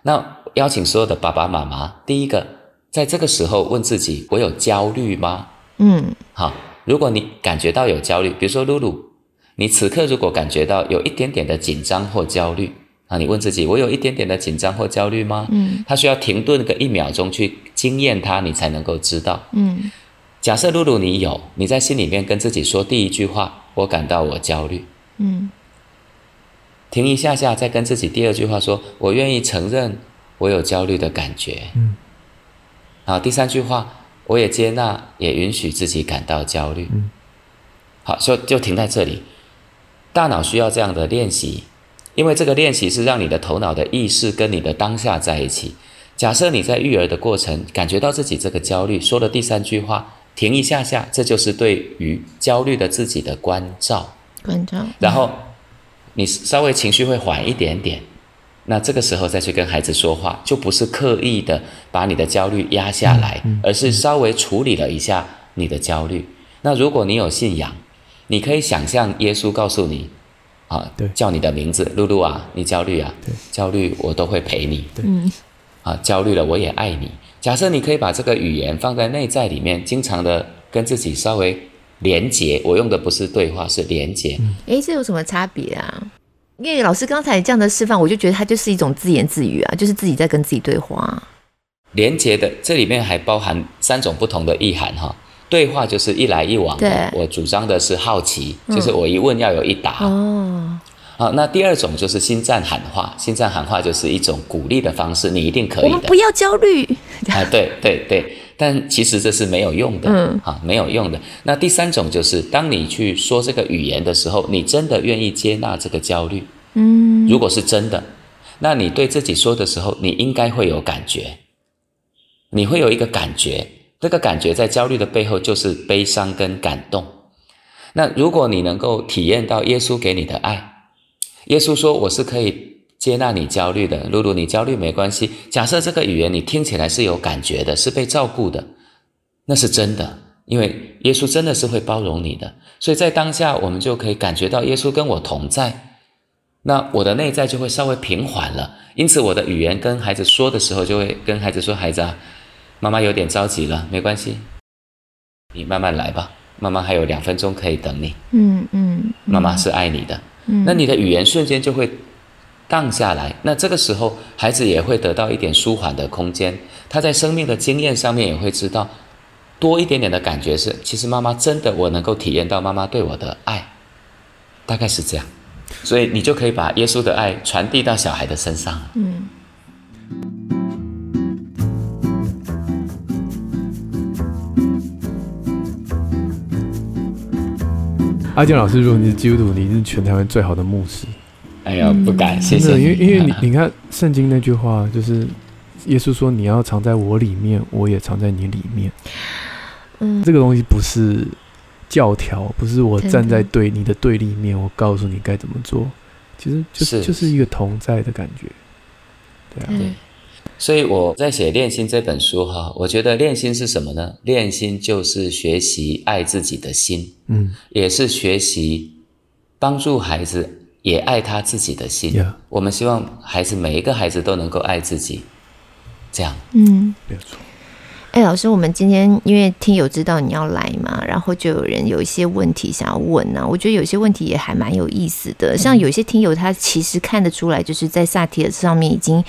那。邀请所有的爸爸妈妈，第一个，在这个时候问自己：我有焦虑吗？嗯，好。如果你感觉到有焦虑，比如说露露，你此刻如果感觉到有一点点的紧张或焦虑，啊，你问自己：我有一点点的紧张或焦虑吗？嗯，他需要停顿个一秒钟去经验它，你才能够知道。嗯，假设露露你有，你在心里面跟自己说第一句话：我感到我焦虑。嗯，停一下下，再跟自己第二句话说：我愿意承认。我有焦虑的感觉，嗯，好，第三句话，我也接纳，也允许自己感到焦虑，嗯，好，就就停在这里。大脑需要这样的练习，因为这个练习是让你的头脑的意识跟你的当下在一起。假设你在育儿的过程感觉到自己这个焦虑，说了第三句话，停一下下，这就是对于焦虑的自己的关照，关照，然后你稍微情绪会缓一点点。那这个时候再去跟孩子说话，就不是刻意的把你的焦虑压下来，嗯嗯、而是稍微处理了一下你的焦虑。那如果你有信仰，你可以想象耶稣告诉你，啊，对叫你的名字，露露啊，你焦虑啊，对焦虑我都会陪你，对啊，焦虑了我也爱你。假设你可以把这个语言放在内在里面，经常的跟自己稍微连接，我用的不是对话，是连接。哎、嗯，这有什么差别啊？因为老师刚才这样的示范，我就觉得它就是一种自言自语啊，就是自己在跟自己对话。连接的这里面还包含三种不同的意涵哈。对话就是一来一往的，我主张的是好奇，就是我一问要有一答。哦、嗯，好，那第二种就是心脏喊话，心脏喊话就是一种鼓励的方式，你一定可以的。我们不要焦虑。啊，对对对。但其实这是没有用的，嗯，啊，没有用的。那第三种就是，当你去说这个语言的时候，你真的愿意接纳这个焦虑，嗯，如果是真的，那你对自己说的时候，你应该会有感觉，你会有一个感觉，这个感觉在焦虑的背后就是悲伤跟感动。那如果你能够体验到耶稣给你的爱，耶稣说我是可以接纳你焦虑的，露露，你焦虑没关系。假设这个语言你听起来是有感觉的，是被照顾的，那是真的，因为耶稣真的是会包容你的。所以在当下，我们就可以感觉到耶稣跟我同在，那我的内在就会稍微平缓了。因此，我的语言跟孩子说的时候，就会跟孩子说：“孩子啊，妈妈有点着急了，没关系，你慢慢来吧，妈妈还有两分钟可以等你。嗯”嗯嗯，妈妈是爱你的。嗯，那你的语言瞬间就会。荡下来，那这个时候孩子也会得到一点舒缓的空间。他在生命的经验上面也会知道，多一点点的感觉是，其实妈妈真的，我能够体验到妈妈对我的爱，大概是这样。所以你就可以把耶稣的爱传递到小孩的身上。嗯。阿健老师，如果你是基督徒，你是全台湾最好的牧师。哎呀，不敢，谢谢。因为因为你 你看圣经那句话，就是耶稣说：“你要藏在我里面，我也藏在你里面。”嗯，这个东西不是教条，不是我站在对你的对立面，我告诉你该怎么做。其实就是就是一个同在的感觉。对啊，对。所以我在写《练心》这本书哈，我觉得练心是什么呢？练心就是学习爱自己的心，嗯，也是学习帮助孩子。也爱他自己的心。Yeah. 我们希望孩子每一个孩子都能够爱自己，这样。嗯，没有错。哎，老师，我们今天因为听友知道你要来嘛，然后就有人有一些问题想要问呢、啊。我觉得有些问题也还蛮有意思的，像有些听友他其实看得出来，就是在萨提尔上面已经。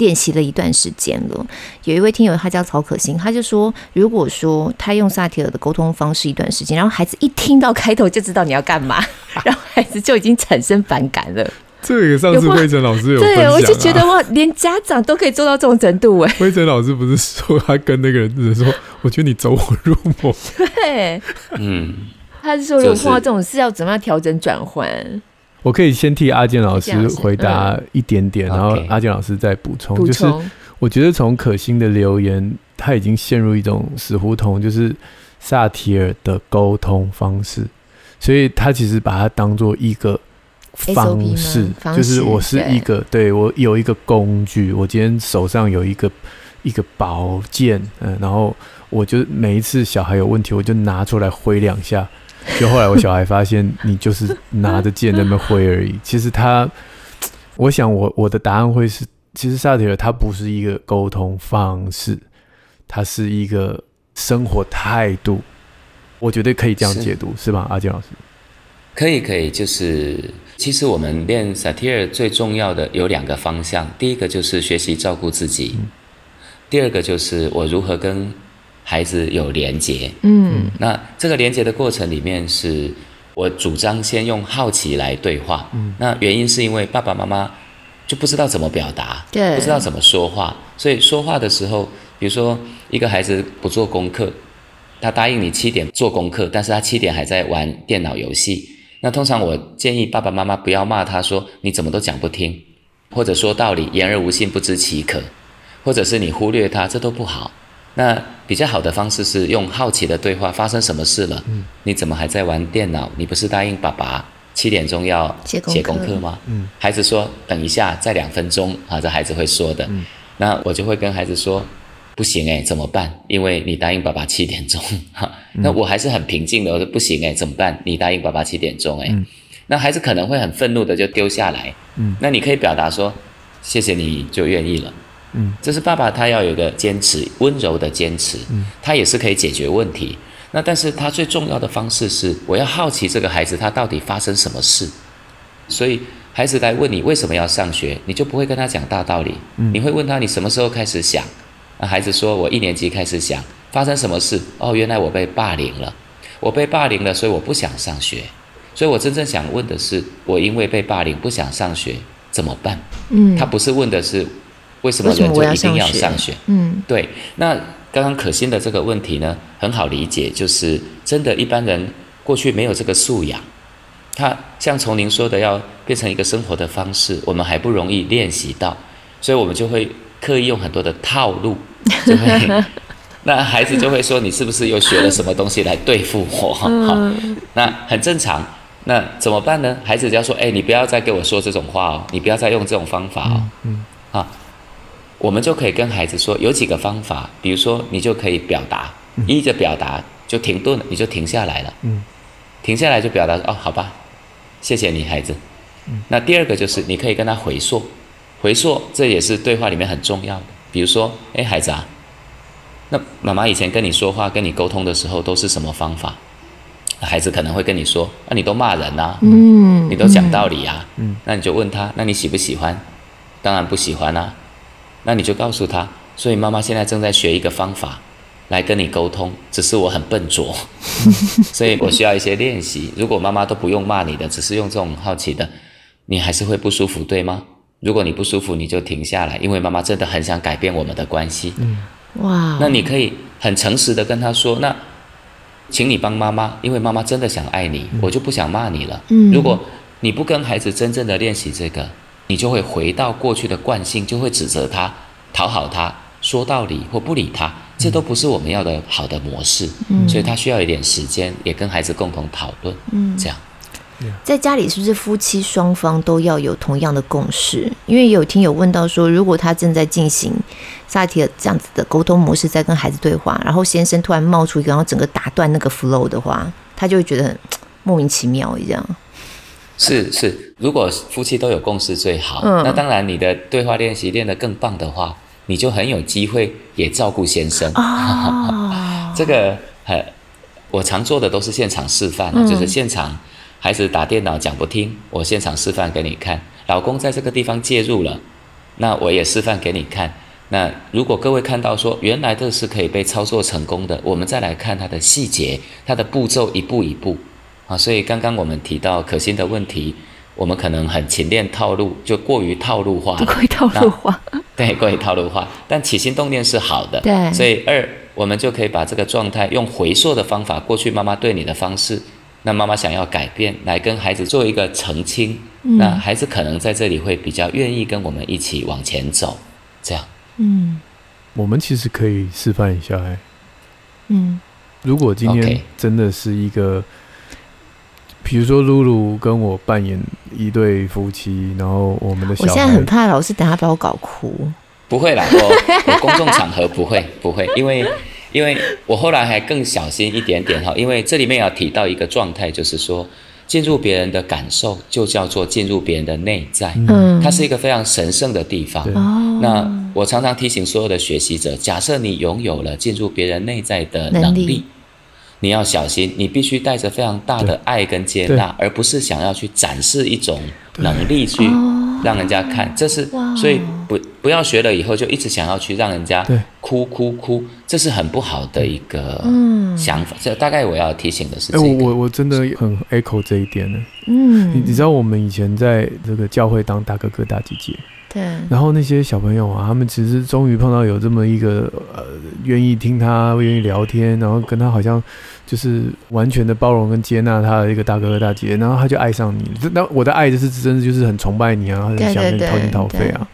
练习了一段时间了，有一位听友他叫曹可欣，他就说，如果说他用萨提尔的沟通方式一段时间，然后孩子一听到开头就知道你要干嘛，然后孩子就已经产生反感了。这个上次魏晨老师有对，我就觉得哇，连家长都可以做到这种程度哎。魏晨老师不是说他跟那个人说，我觉得你走火入魔。对，嗯，他是说如果碰到这种事要怎么样调整转换？我可以先替阿健老师回答一点点，然后阿健老师再补充。就是我觉得从可心的留言，他已经陷入一种死胡同，就是萨提尔的沟通方式，所以他其实把它当做一个方式，就是我是一个，对，我有一个工具，我今天手上有一个一个宝剑，嗯，然后我就每一次小孩有问题，我就拿出来挥两下。就后来我小孩发现你就是拿着剑在那挥而已。其实他，我想我我的答案会是，其实萨提尔他不是一个沟通方式，他是一个生活态度。我觉得可以这样解读，是，是吧，阿健老师？可以可以，就是其实我们练萨提尔最重要的有两个方向，第一个就是学习照顾自己，嗯、第二个就是我如何跟。孩子有连接，嗯，那这个连接的过程里面，是我主张先用好奇来对话，嗯，那原因是因为爸爸妈妈就不知道怎么表达，对，不知道怎么说话，所以说话的时候，比如说一个孩子不做功课，他答应你七点做功课，但是他七点还在玩电脑游戏，那通常我建议爸爸妈妈不要骂他说你怎么都讲不听，或者说道理言而无信不知其可，或者是你忽略他，这都不好。那比较好的方式是用好奇的对话，发生什么事了？嗯，你怎么还在玩电脑？你不是答应爸爸七点钟要写功课吗？嗯，孩子说等一下，再两分钟啊，这孩子会说的。嗯，那我就会跟孩子说，不行诶，怎么办？因为你答应爸爸七点钟，哈，那我还是很平静的，我说不行诶，怎么办？你答应爸爸七点钟诶，嗯，那孩子可能会很愤怒的就丢下来。嗯，那你可以表达说，谢谢你就愿意了。嗯，这是爸爸他要有一个坚持，温柔的坚持，嗯，他也是可以解决问题。那但是他最重要的方式是，我要好奇这个孩子他到底发生什么事。所以孩子来问你为什么要上学，你就不会跟他讲大道理，嗯，你会问他你什么时候开始想？那孩子说，我一年级开始想，发生什么事？哦，原来我被霸凌了，我被霸凌了，所以我不想上学。所以我真正想问的是，我因为被霸凌不想上学怎么办？嗯，他不是问的是。为什么人就一定要上学？嗯，对。那刚刚可心的这个问题呢，很好理解，就是真的，一般人过去没有这个素养。他像从您说的，要变成一个生活的方式，我们还不容易练习到，所以我们就会刻意用很多的套路，就会 那孩子就会说：“你是不是又学了什么东西来对付我？”好，那很正常。那怎么办呢？孩子就要说：“哎，你不要再给我说这种话哦，你不要再用这种方法哦。嗯”嗯，啊，我们就可以跟孩子说有几个方法，比如说你就可以表达，一着表达就停顿了，你就停下来了。嗯，停下来就表达哦，好吧，谢谢你，孩子。嗯，那第二个就是你可以跟他回溯，回溯这也是对话里面很重要的。比如说，哎，孩子啊，那妈妈以前跟你说话、跟你沟通的时候都是什么方法？孩子可能会跟你说：“那、啊、你都骂人呐、啊，嗯，你都讲道理啊，嗯，那你就问他，那你喜不喜欢？当然不喜欢啊。那你就告诉他，所以妈妈现在正在学一个方法来跟你沟通，只是我很笨拙，所以我需要一些练习。如果妈妈都不用骂你的，只是用这种好奇的，你还是会不舒服，对吗？如果你不舒服，你就停下来，因为妈妈真的很想改变我们的关系。嗯，哇，那你可以很诚实的跟他说，那。请你帮妈妈，因为妈妈真的想爱你，嗯、我就不想骂你了。嗯，如果你不跟孩子真正的练习这个，你就会回到过去的惯性，就会指责他、讨好他、说道理或不理他，这都不是我们要的好的模式。嗯，所以他需要一点时间，也跟孩子共同讨论。嗯，这样。在家里是不是夫妻双方都要有同样的共识？因为有听友问到说，如果他正在进行萨提尔这样子的沟通模式，在跟孩子对话，然后先生突然冒出一个，然后整个打断那个 flow 的话，他就会觉得很莫名其妙一样。是是，如果夫妻都有共识最好。嗯，那当然，你的对话练习练得更棒的话，你就很有机会也照顾先生。哦，这个很，我常做的都是现场示范，嗯，就是现场。孩子打电脑讲不听，我现场示范给你看。老公在这个地方介入了，那我也示范给你看。那如果各位看到说原来这是可以被操作成功的，我们再来看它的细节，它的步骤一步一步啊。所以刚刚我们提到可心的问题，我们可能很勤练套路，就过于套路化，过于套路化，对，过于套路化。但起心动念是好的，对。所以二，我们就可以把这个状态用回溯的方法，过去妈妈对你的方式。那妈妈想要改变，来跟孩子做一个澄清，嗯、那孩子可能在这里会比较愿意跟我们一起往前走，这样。嗯，我们其实可以示范一下，哎，嗯，如果今天真的是一个，Okay. 比如说露露跟我扮演一对夫妻，然后我们的小孩，我现在很怕老师等下把我搞哭。不会啦，我我公众场合不会 不会，因为。因为我后来还更小心一点点哈，因为这里面要提到一个状态，就是说进入别人的感受，就叫做进入别人的内在，嗯，它是一个非常神圣的地方。那我常常提醒所有的学习者，假设你拥有了进入别人内在的能力，你要小心，你必须带着非常大的爱跟接纳，而不是想要去展示一种能力去。让人家看，这是所以不不要学了以后就一直想要去让人家哭哭哭，这是很不好的一个想法。这大概我要提醒的是，这个，我我我真的很 echo 这一点呢。嗯，你你知道我们以前在这个教会当大哥哥大姐姐。对，然后那些小朋友啊，他们其实终于碰到有这么一个呃，愿意听他，愿意聊天，然后跟他好像就是完全的包容跟接纳他的一个大哥哥大姐姐，然后他就爱上你。那我的爱就是真的就是很崇拜你啊，很想跟你掏心掏肺啊。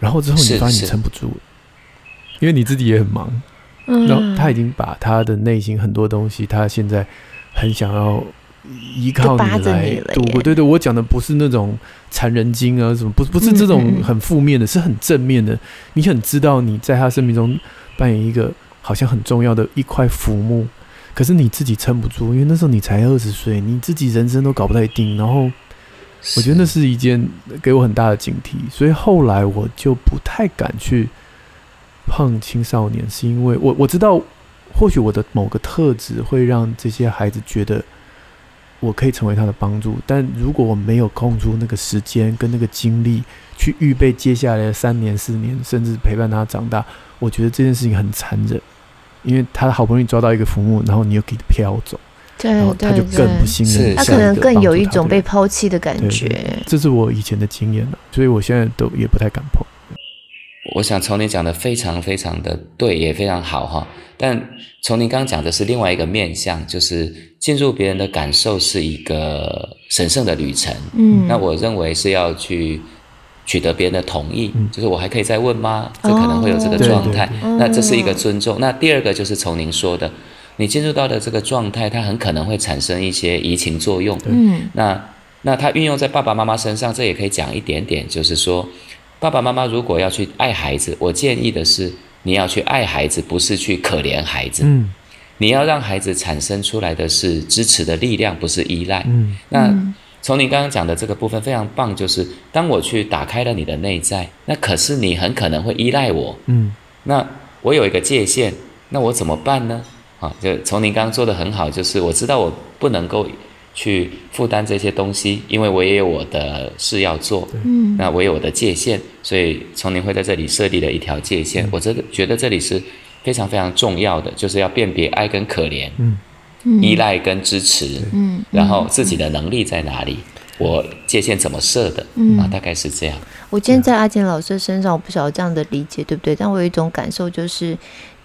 然后之后你发现你撑不住，因为你自己也很忙，嗯然后他已经把他的内心很多东西，他现在很想要。依靠你来度过，对对，我讲的不是那种残人精啊什么，不不是这种很负面的，是很正面的。你很知道你在他生命中扮演一个好像很重要的一块浮木，可是你自己撑不住，因为那时候你才二十岁，你自己人生都搞不太定。然后我觉得那是一件给我很大的警惕，所以后来我就不太敢去碰青少年，是因为我我知道或许我的某个特质会让这些孩子觉得。我可以成为他的帮助，但如果我没有空出那个时间跟那个精力去预备接下来的三年、四年，甚至陪伴他长大，我觉得这件事情很残忍，因为他好不容易抓到一个浮木，然后你又给他飘走，对，然后他就更不信任，他可能更有一种被抛弃的感觉。这是我以前的经验了，所以我现在都也不太敢碰。我想从你讲的非常非常的对，也非常好哈。但从您刚刚讲的是另外一个面向，就是进入别人的感受是一个神圣的旅程。嗯，那我认为是要去取得别人的同意，嗯、就是我还可以再问吗？这可能会有这个状态。哦、那这是一个尊重。那第二个就是从您说的，你进入到的这个状态，它很可能会产生一些移情作用。嗯，那那它运用在爸爸妈妈身上，这也可以讲一点点，就是说，爸爸妈妈如果要去爱孩子，我建议的是，你要去爱孩子，不是去可怜孩子。嗯，你要让孩子产生出来的是支持的力量，不是依赖。嗯，那从您刚刚讲的这个部分非常棒，就是当我去打开了你的内在，那可是你很可能会依赖我。嗯，那我有一个界限，那我怎么办呢？啊，就从您刚刚做的很好，就是我知道我不能够去负担这些东西，因为我也有我的事要做。嗯，那我有我的界限，所以丛林会在这里设立了一条界限。嗯、我这个觉得这里是非常非常重要的，就是要辨别爱跟可怜，嗯，依赖跟支持，嗯，然后自己的能力在哪里，嗯、我界限怎么设的，嗯啊，大概是这样。我今天在阿健老师身上，我不晓得这样的理解对不对，但我有一种感受就是。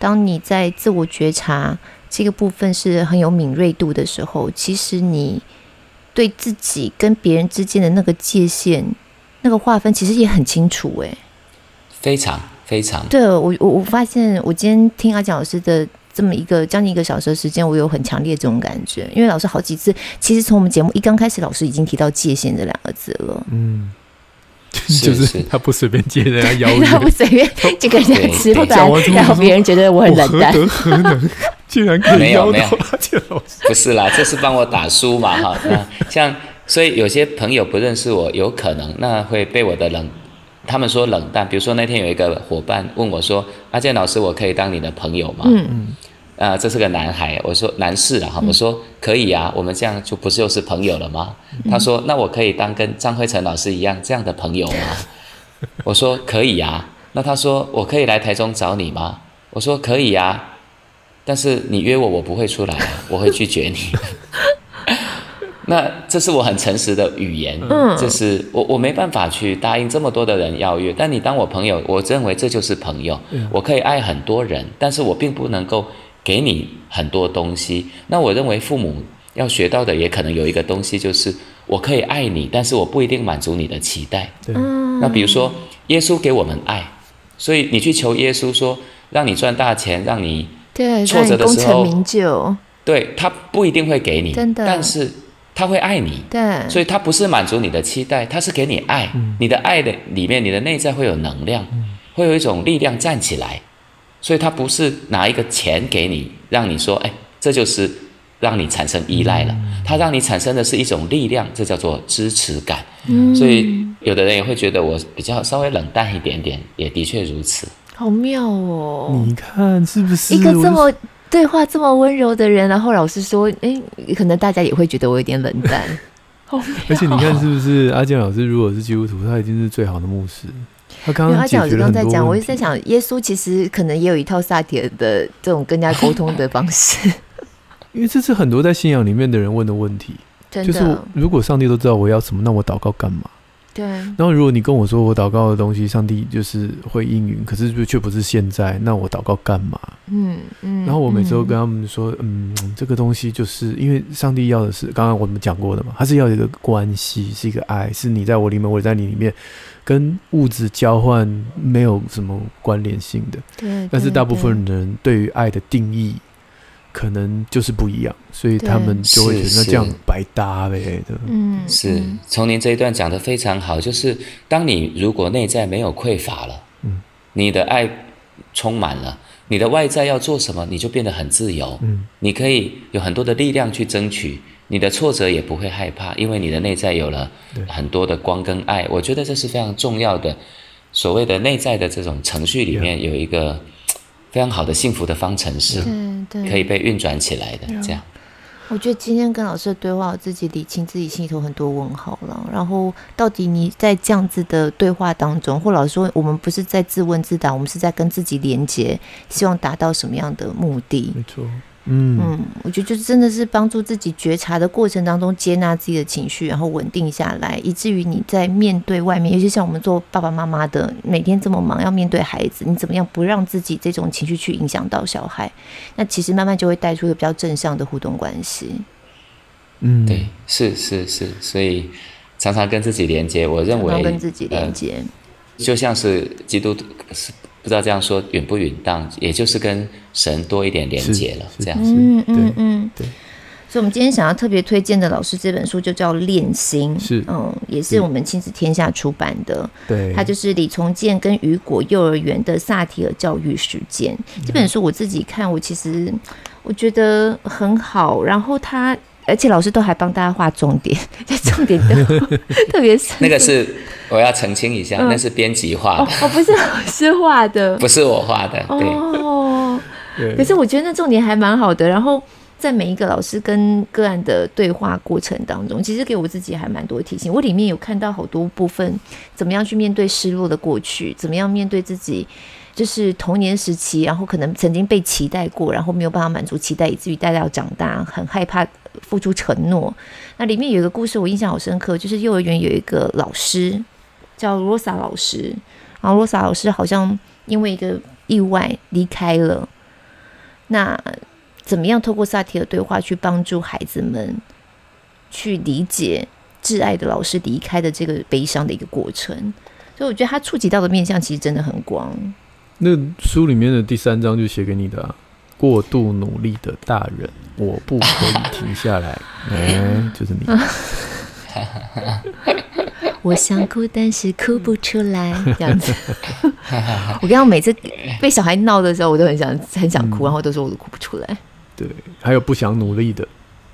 当你在自我觉察这个部分是很有敏锐度的时候，其实你对自己跟别人之间的那个界限、那个划分，其实也很清楚。哎，非常非常。对我我我发现，我今天听阿蒋老师的这么一个将近一个小时的时间，我有很强烈这种感觉，因为老师好几次，其实从我们节目一刚开始，老师已经提到界限这两个字了。嗯。就是他不随便接人家邀约，他不随便就跟人家吃饭，然后别人觉得我很冷淡。何德何能，竟然可以邀到阿健老师？不是啦，这是帮我打书嘛哈。那像所以有些朋友不认识我，有可能那会被我的冷，他们说冷淡。比如说那天有一个伙伴问我说：“阿健老师，我可以当你的朋友吗？”嗯嗯。啊，这是个男孩，我说男士啊，哈，我说可以啊，我们这样就不是又是朋友了吗？他说，那我可以当跟张辉成老师一样这样的朋友吗？我说可以啊。那他说我可以来台中找你吗？我说可以啊，但是你约我，我不会出来啊，我会拒绝你。那这是我很诚实的语言，这是我我没办法去答应这么多的人邀约，但你当我朋友，我认为这就是朋友，我可以爱很多人，但是我并不能够。给你很多东西，那我认为父母要学到的也可能有一个东西，就是我可以爱你，但是我不一定满足你的期待。对。那比如说，耶稣给我们爱，所以你去求耶稣说，让你赚大钱，让你挫折的时候，成名就。对，他不一定会给你，真的，但是他会爱你。对。所以他不是满足你的期待，他是给你爱。嗯。你的爱的里面，你的内在会有能量，会有一种力量站起来。所以他不是拿一个钱给你，让你说，哎，这就是让你产生依赖了。他让你产生的是一种力量，这叫做支持感。嗯，所以有的人也会觉得我比较稍微冷淡一点点，也的确如此。好妙哦！你看是不是一个这么对话这么温柔的人？然后老师说，哎，可能大家也会觉得我有点冷淡。好妙。而且你看是不是阿健老师如果是基督徒，他已经是最好的牧师。他刚刚阿健老师刚刚在讲，我一直在想，耶稣其实可能也有一套萨提尔的这种跟人家沟通的方式，因为这是很多在信仰里面的人问的问题，就是如果上帝都知道我要什么，那我祷告干嘛？对。然后如果你跟我说我祷告的东西，上帝就是会应允，可是却不是现在，那我祷告干嘛？嗯嗯。然后我每次都跟他们说，嗯，这个东西就是因为上帝要的是刚刚我们讲过的嘛，他是要一个关系，是一个爱，是你在我里面，我在你里面。跟物质交换没有什么关联性的，对。但是大部分人对于爱的定义可能就是不一样，所以他们就会觉得这样白搭呗的。嗯，是。从您这一段讲得非常好，就是当你如果内在没有匮乏了，嗯，你的爱充满了，你的外在要做什么，你就变得很自由。嗯，你可以有很多的力量去争取。你的挫折也不会害怕，因为你的内在有了很多的光跟爱。我觉得这是非常重要的，所谓的内在的这种程序里面有一个非常好的幸福的方程式，对，可以被运转起来的。这样，我觉得今天跟老师的对话，我自己理清自己心里头很多问号了。然后，到底你在这样子的对话当中，或老师说，我们不是在自问自答，我们是在跟自己连接，希望达到什么样的目的？没错。嗯嗯，我觉得就是真的是帮助自己觉察的过程当中，接纳自己的情绪，然后稳定下来，以至于你在面对外面，尤其像我们做爸爸妈妈的，每天这么忙，要面对孩子，你怎么样不让自己这种情绪去影响到小孩？那其实慢慢就会带出一个比较正向的互动关系。嗯，对，是是是，所以常常跟自己连接，我认为跟自己连接、呃，就像是基督是。不知道这样说允不允当，也就是跟神多一点连接了，这样子。嗯嗯嗯，对。所以，我们今天想要特别推荐的老师这本书就叫《练心》，是，嗯，也是我们亲子天下出版的。对，它就是李从建跟雨果幼儿园的萨提尔教育实践。这本书我自己看，我其实我觉得很好。然后他，而且老师都还帮大家画重点，这重点都 特别是那个是我要澄清一下，嗯、那是编辑画的，哦，不是老师画的，不是我画的，对。哦，可是我觉得那重点还蛮好的。然后。在每一个老师跟个案的对话过程当中，其实给我自己还蛮多提醒。我里面有看到好多部分，怎么样去面对失落的过去，怎么样面对自己，就是童年时期，然后可能曾经被期待过，然后没有办法满足期待，以至于大家要长大，很害怕付出承诺。那里面有一个故事，我印象好深刻，就是幼儿园有一个老师叫罗萨老师，然后罗萨老师好像因为一个意外离开了。那怎么样透过萨提尔对话去帮助孩子们去理解挚爱的老师离开的这个悲伤的一个过程？所以我觉得他触及到的面向其实真的很广。那书里面的第三章就写给你的啊，过度努力的大人，我不可以停下来。哎，就是你。我想哭，但是哭不出来，这样子。我刚刚每次被小孩闹的时候，我都很想很想哭，然后都说我都哭不出来。对，还有不想努力的，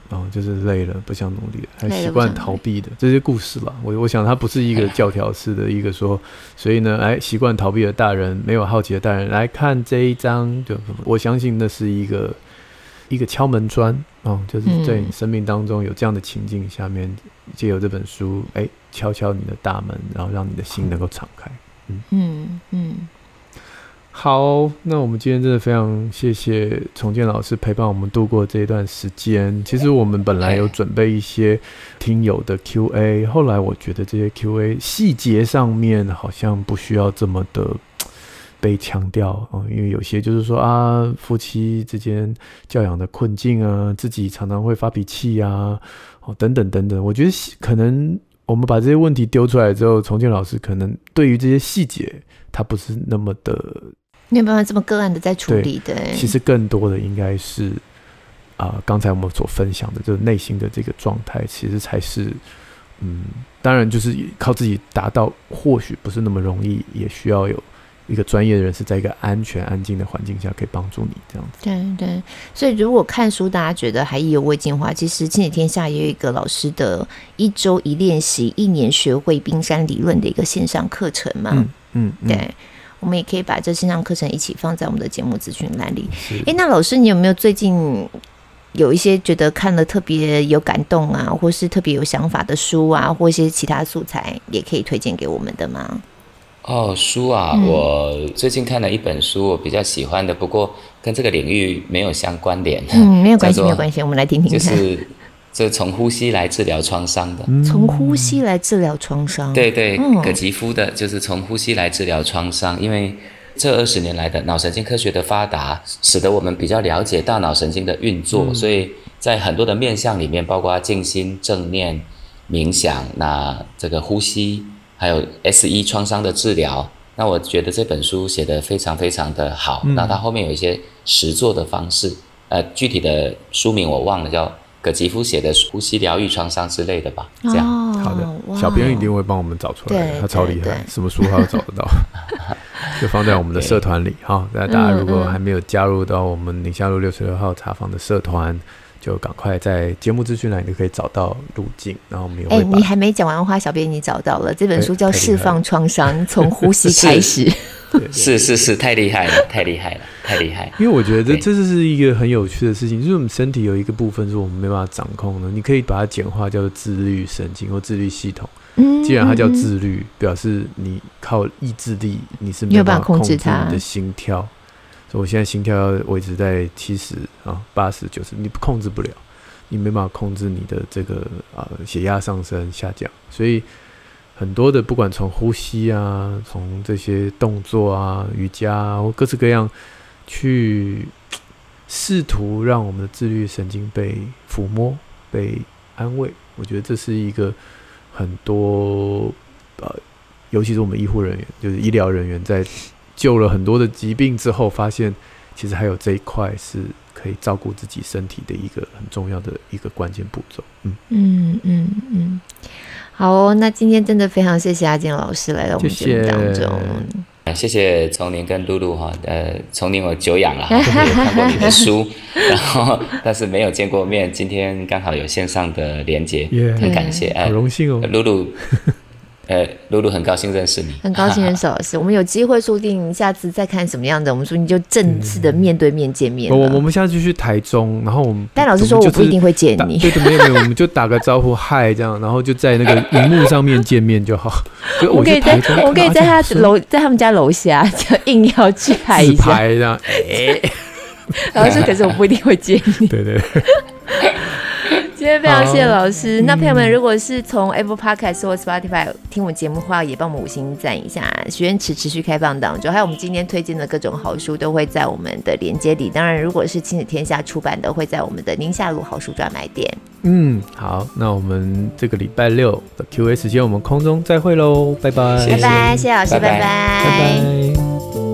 哦，就是累了不想努力了，还习惯逃避的这些故事吧。我我想它不是一个教条式的一个说，所以呢，哎，习惯逃避的大人，没有好奇的大人来看这一章，就我相信那是一个一个敲门砖哦，就是在你生命当中有这样的情境下面，借由这本书，哎，敲敲你的大门，然后让你的心能够敞开。嗯嗯嗯。好，那我们今天真的非常谢谢重建老师陪伴我们度过这一段时间。其实我们本来有准备一些听友的 Q&A，后来我觉得这些 Q&A 细节上面好像不需要这么的被强调啊，因为有些就是说啊，夫妻之间教养的困境啊，自己常常会发脾气啊，哦等等等等。我觉得可能我们把这些问题丢出来之后，重建老师可能对于这些细节，他不是那么的。没有办法这么个案的在处理的，其实更多的应该是啊，呃，刚才我们所分享的，就是内心的这个状态，其实才是嗯，当然就是靠自己达到，或许不是那么容易，也需要有一个专业的人是在一个安全、安静的环境下可以帮助你这样子。对对，所以如果看书大家觉得还意犹未尽的话，其实亲子天下也有一个老师的一周一练习、一年学会冰山理论的一个线上课程嘛。嗯嗯，嗯，对。我们也可以把这线上课程一起放在我们的节目资讯栏里。诶，那老师，你有没有最近有一些觉得看了特别有感动啊，或是特别有想法的书啊，或一些其他素材，也可以推荐给我们的吗？哦，书啊，嗯、我最近看了一本书，我比较喜欢的，不过跟这个领域没有相关联。嗯，没有关系，没有关系，我们来听听看。就是这从呼吸来治疗创伤的，从呼吸来治疗创伤。对对，葛吉夫的，就是从呼吸来治疗创伤。因为这二十年来的脑神经科学的发达，使得我们比较了解大脑神经的运作，嗯、所以在很多的面向里面，包括静心、正念、冥想，那这个呼吸，还有 SE 创伤的治疗，那我觉得这本书写得非常非常的好。嗯、那它后面有一些实作的方式，呃，具体的书名我忘了，叫。葛吉夫写的呼吸疗愈创伤之类的吧，这样、哦、好的，小编一定会帮我们找出来，他超厉害，什么书他都找得到，就放在我们的社团里哈。那对大家如果还没有加入到我们宁夏路六十六号茶坊的社团，嗯、就赶快在节目资讯栏就可以找到路径，然后我们有。哎，你还没讲完的话，小编已经找到了，这本书叫《释放创伤：从呼吸开始》。是是是，太厉害了，太厉害了，太厉害了！因为我觉得这这是一个很有趣的事情，就是我们身体有一个部分是我们没办法掌控的，你可以把它简化叫做自律神经或自律系统。嗯既然它叫自律，表示你靠意志力你是没有办法控制你的心跳。所以我现在心跳要维持在七十啊、八十、九十，你控制不了，你没办法控制你的这个啊血压上升下降，所以。很多的，不管从呼吸啊，从这些动作啊，瑜伽啊，或各式各样，去试图让我们的自律神经被抚摸、被安慰。我觉得这是一个很多呃，尤其是我们医护人员，就是医疗人员在救了很多的疾病之后，发现其实还有这一块是可以照顾自己身体的一个很重要的一个关键步骤。嗯嗯嗯嗯，好哦，那今天真的非常谢谢阿健老师来到我们节目当中。谢谢谢谢丛林跟露露哈，呃，丛林我久仰了，有看过你的书，然后但是没有见过面，今天刚好有线上的连接，yeah, 很感谢，好荣幸哦，露露。呃，露露很高兴认识你，很高兴认识老师。我们有机会说不定下次再看什么样的，我们说你就正式的面对面见面。我我们下次就去台中，然后我们。但老师说我不一定会见你。对对，没有没有，我们就打个招呼，嗨，这样，然后就在那个荧幕上面见面就好。我可以在，我可以在他楼，在他们家楼下，就硬要去拍一下。拍这样，哎，老师，可是我不一定会见你。对对。今天非常谢谢老师。那朋友们，如果是从 Apple Podcast 或 Spotify 听我节目的话，也帮我们五星赞一下。许愿池持续开放当中，还有我们今天推荐的各种好书都会在我们的连接里。当然，如果是亲子天下出版的，会在我们的宁夏路好书专卖店。嗯，好，那我们这个礼拜六的 Q&A 时间，我们空中再会喽，拜拜，拜拜，谢谢老师，拜拜，拜拜。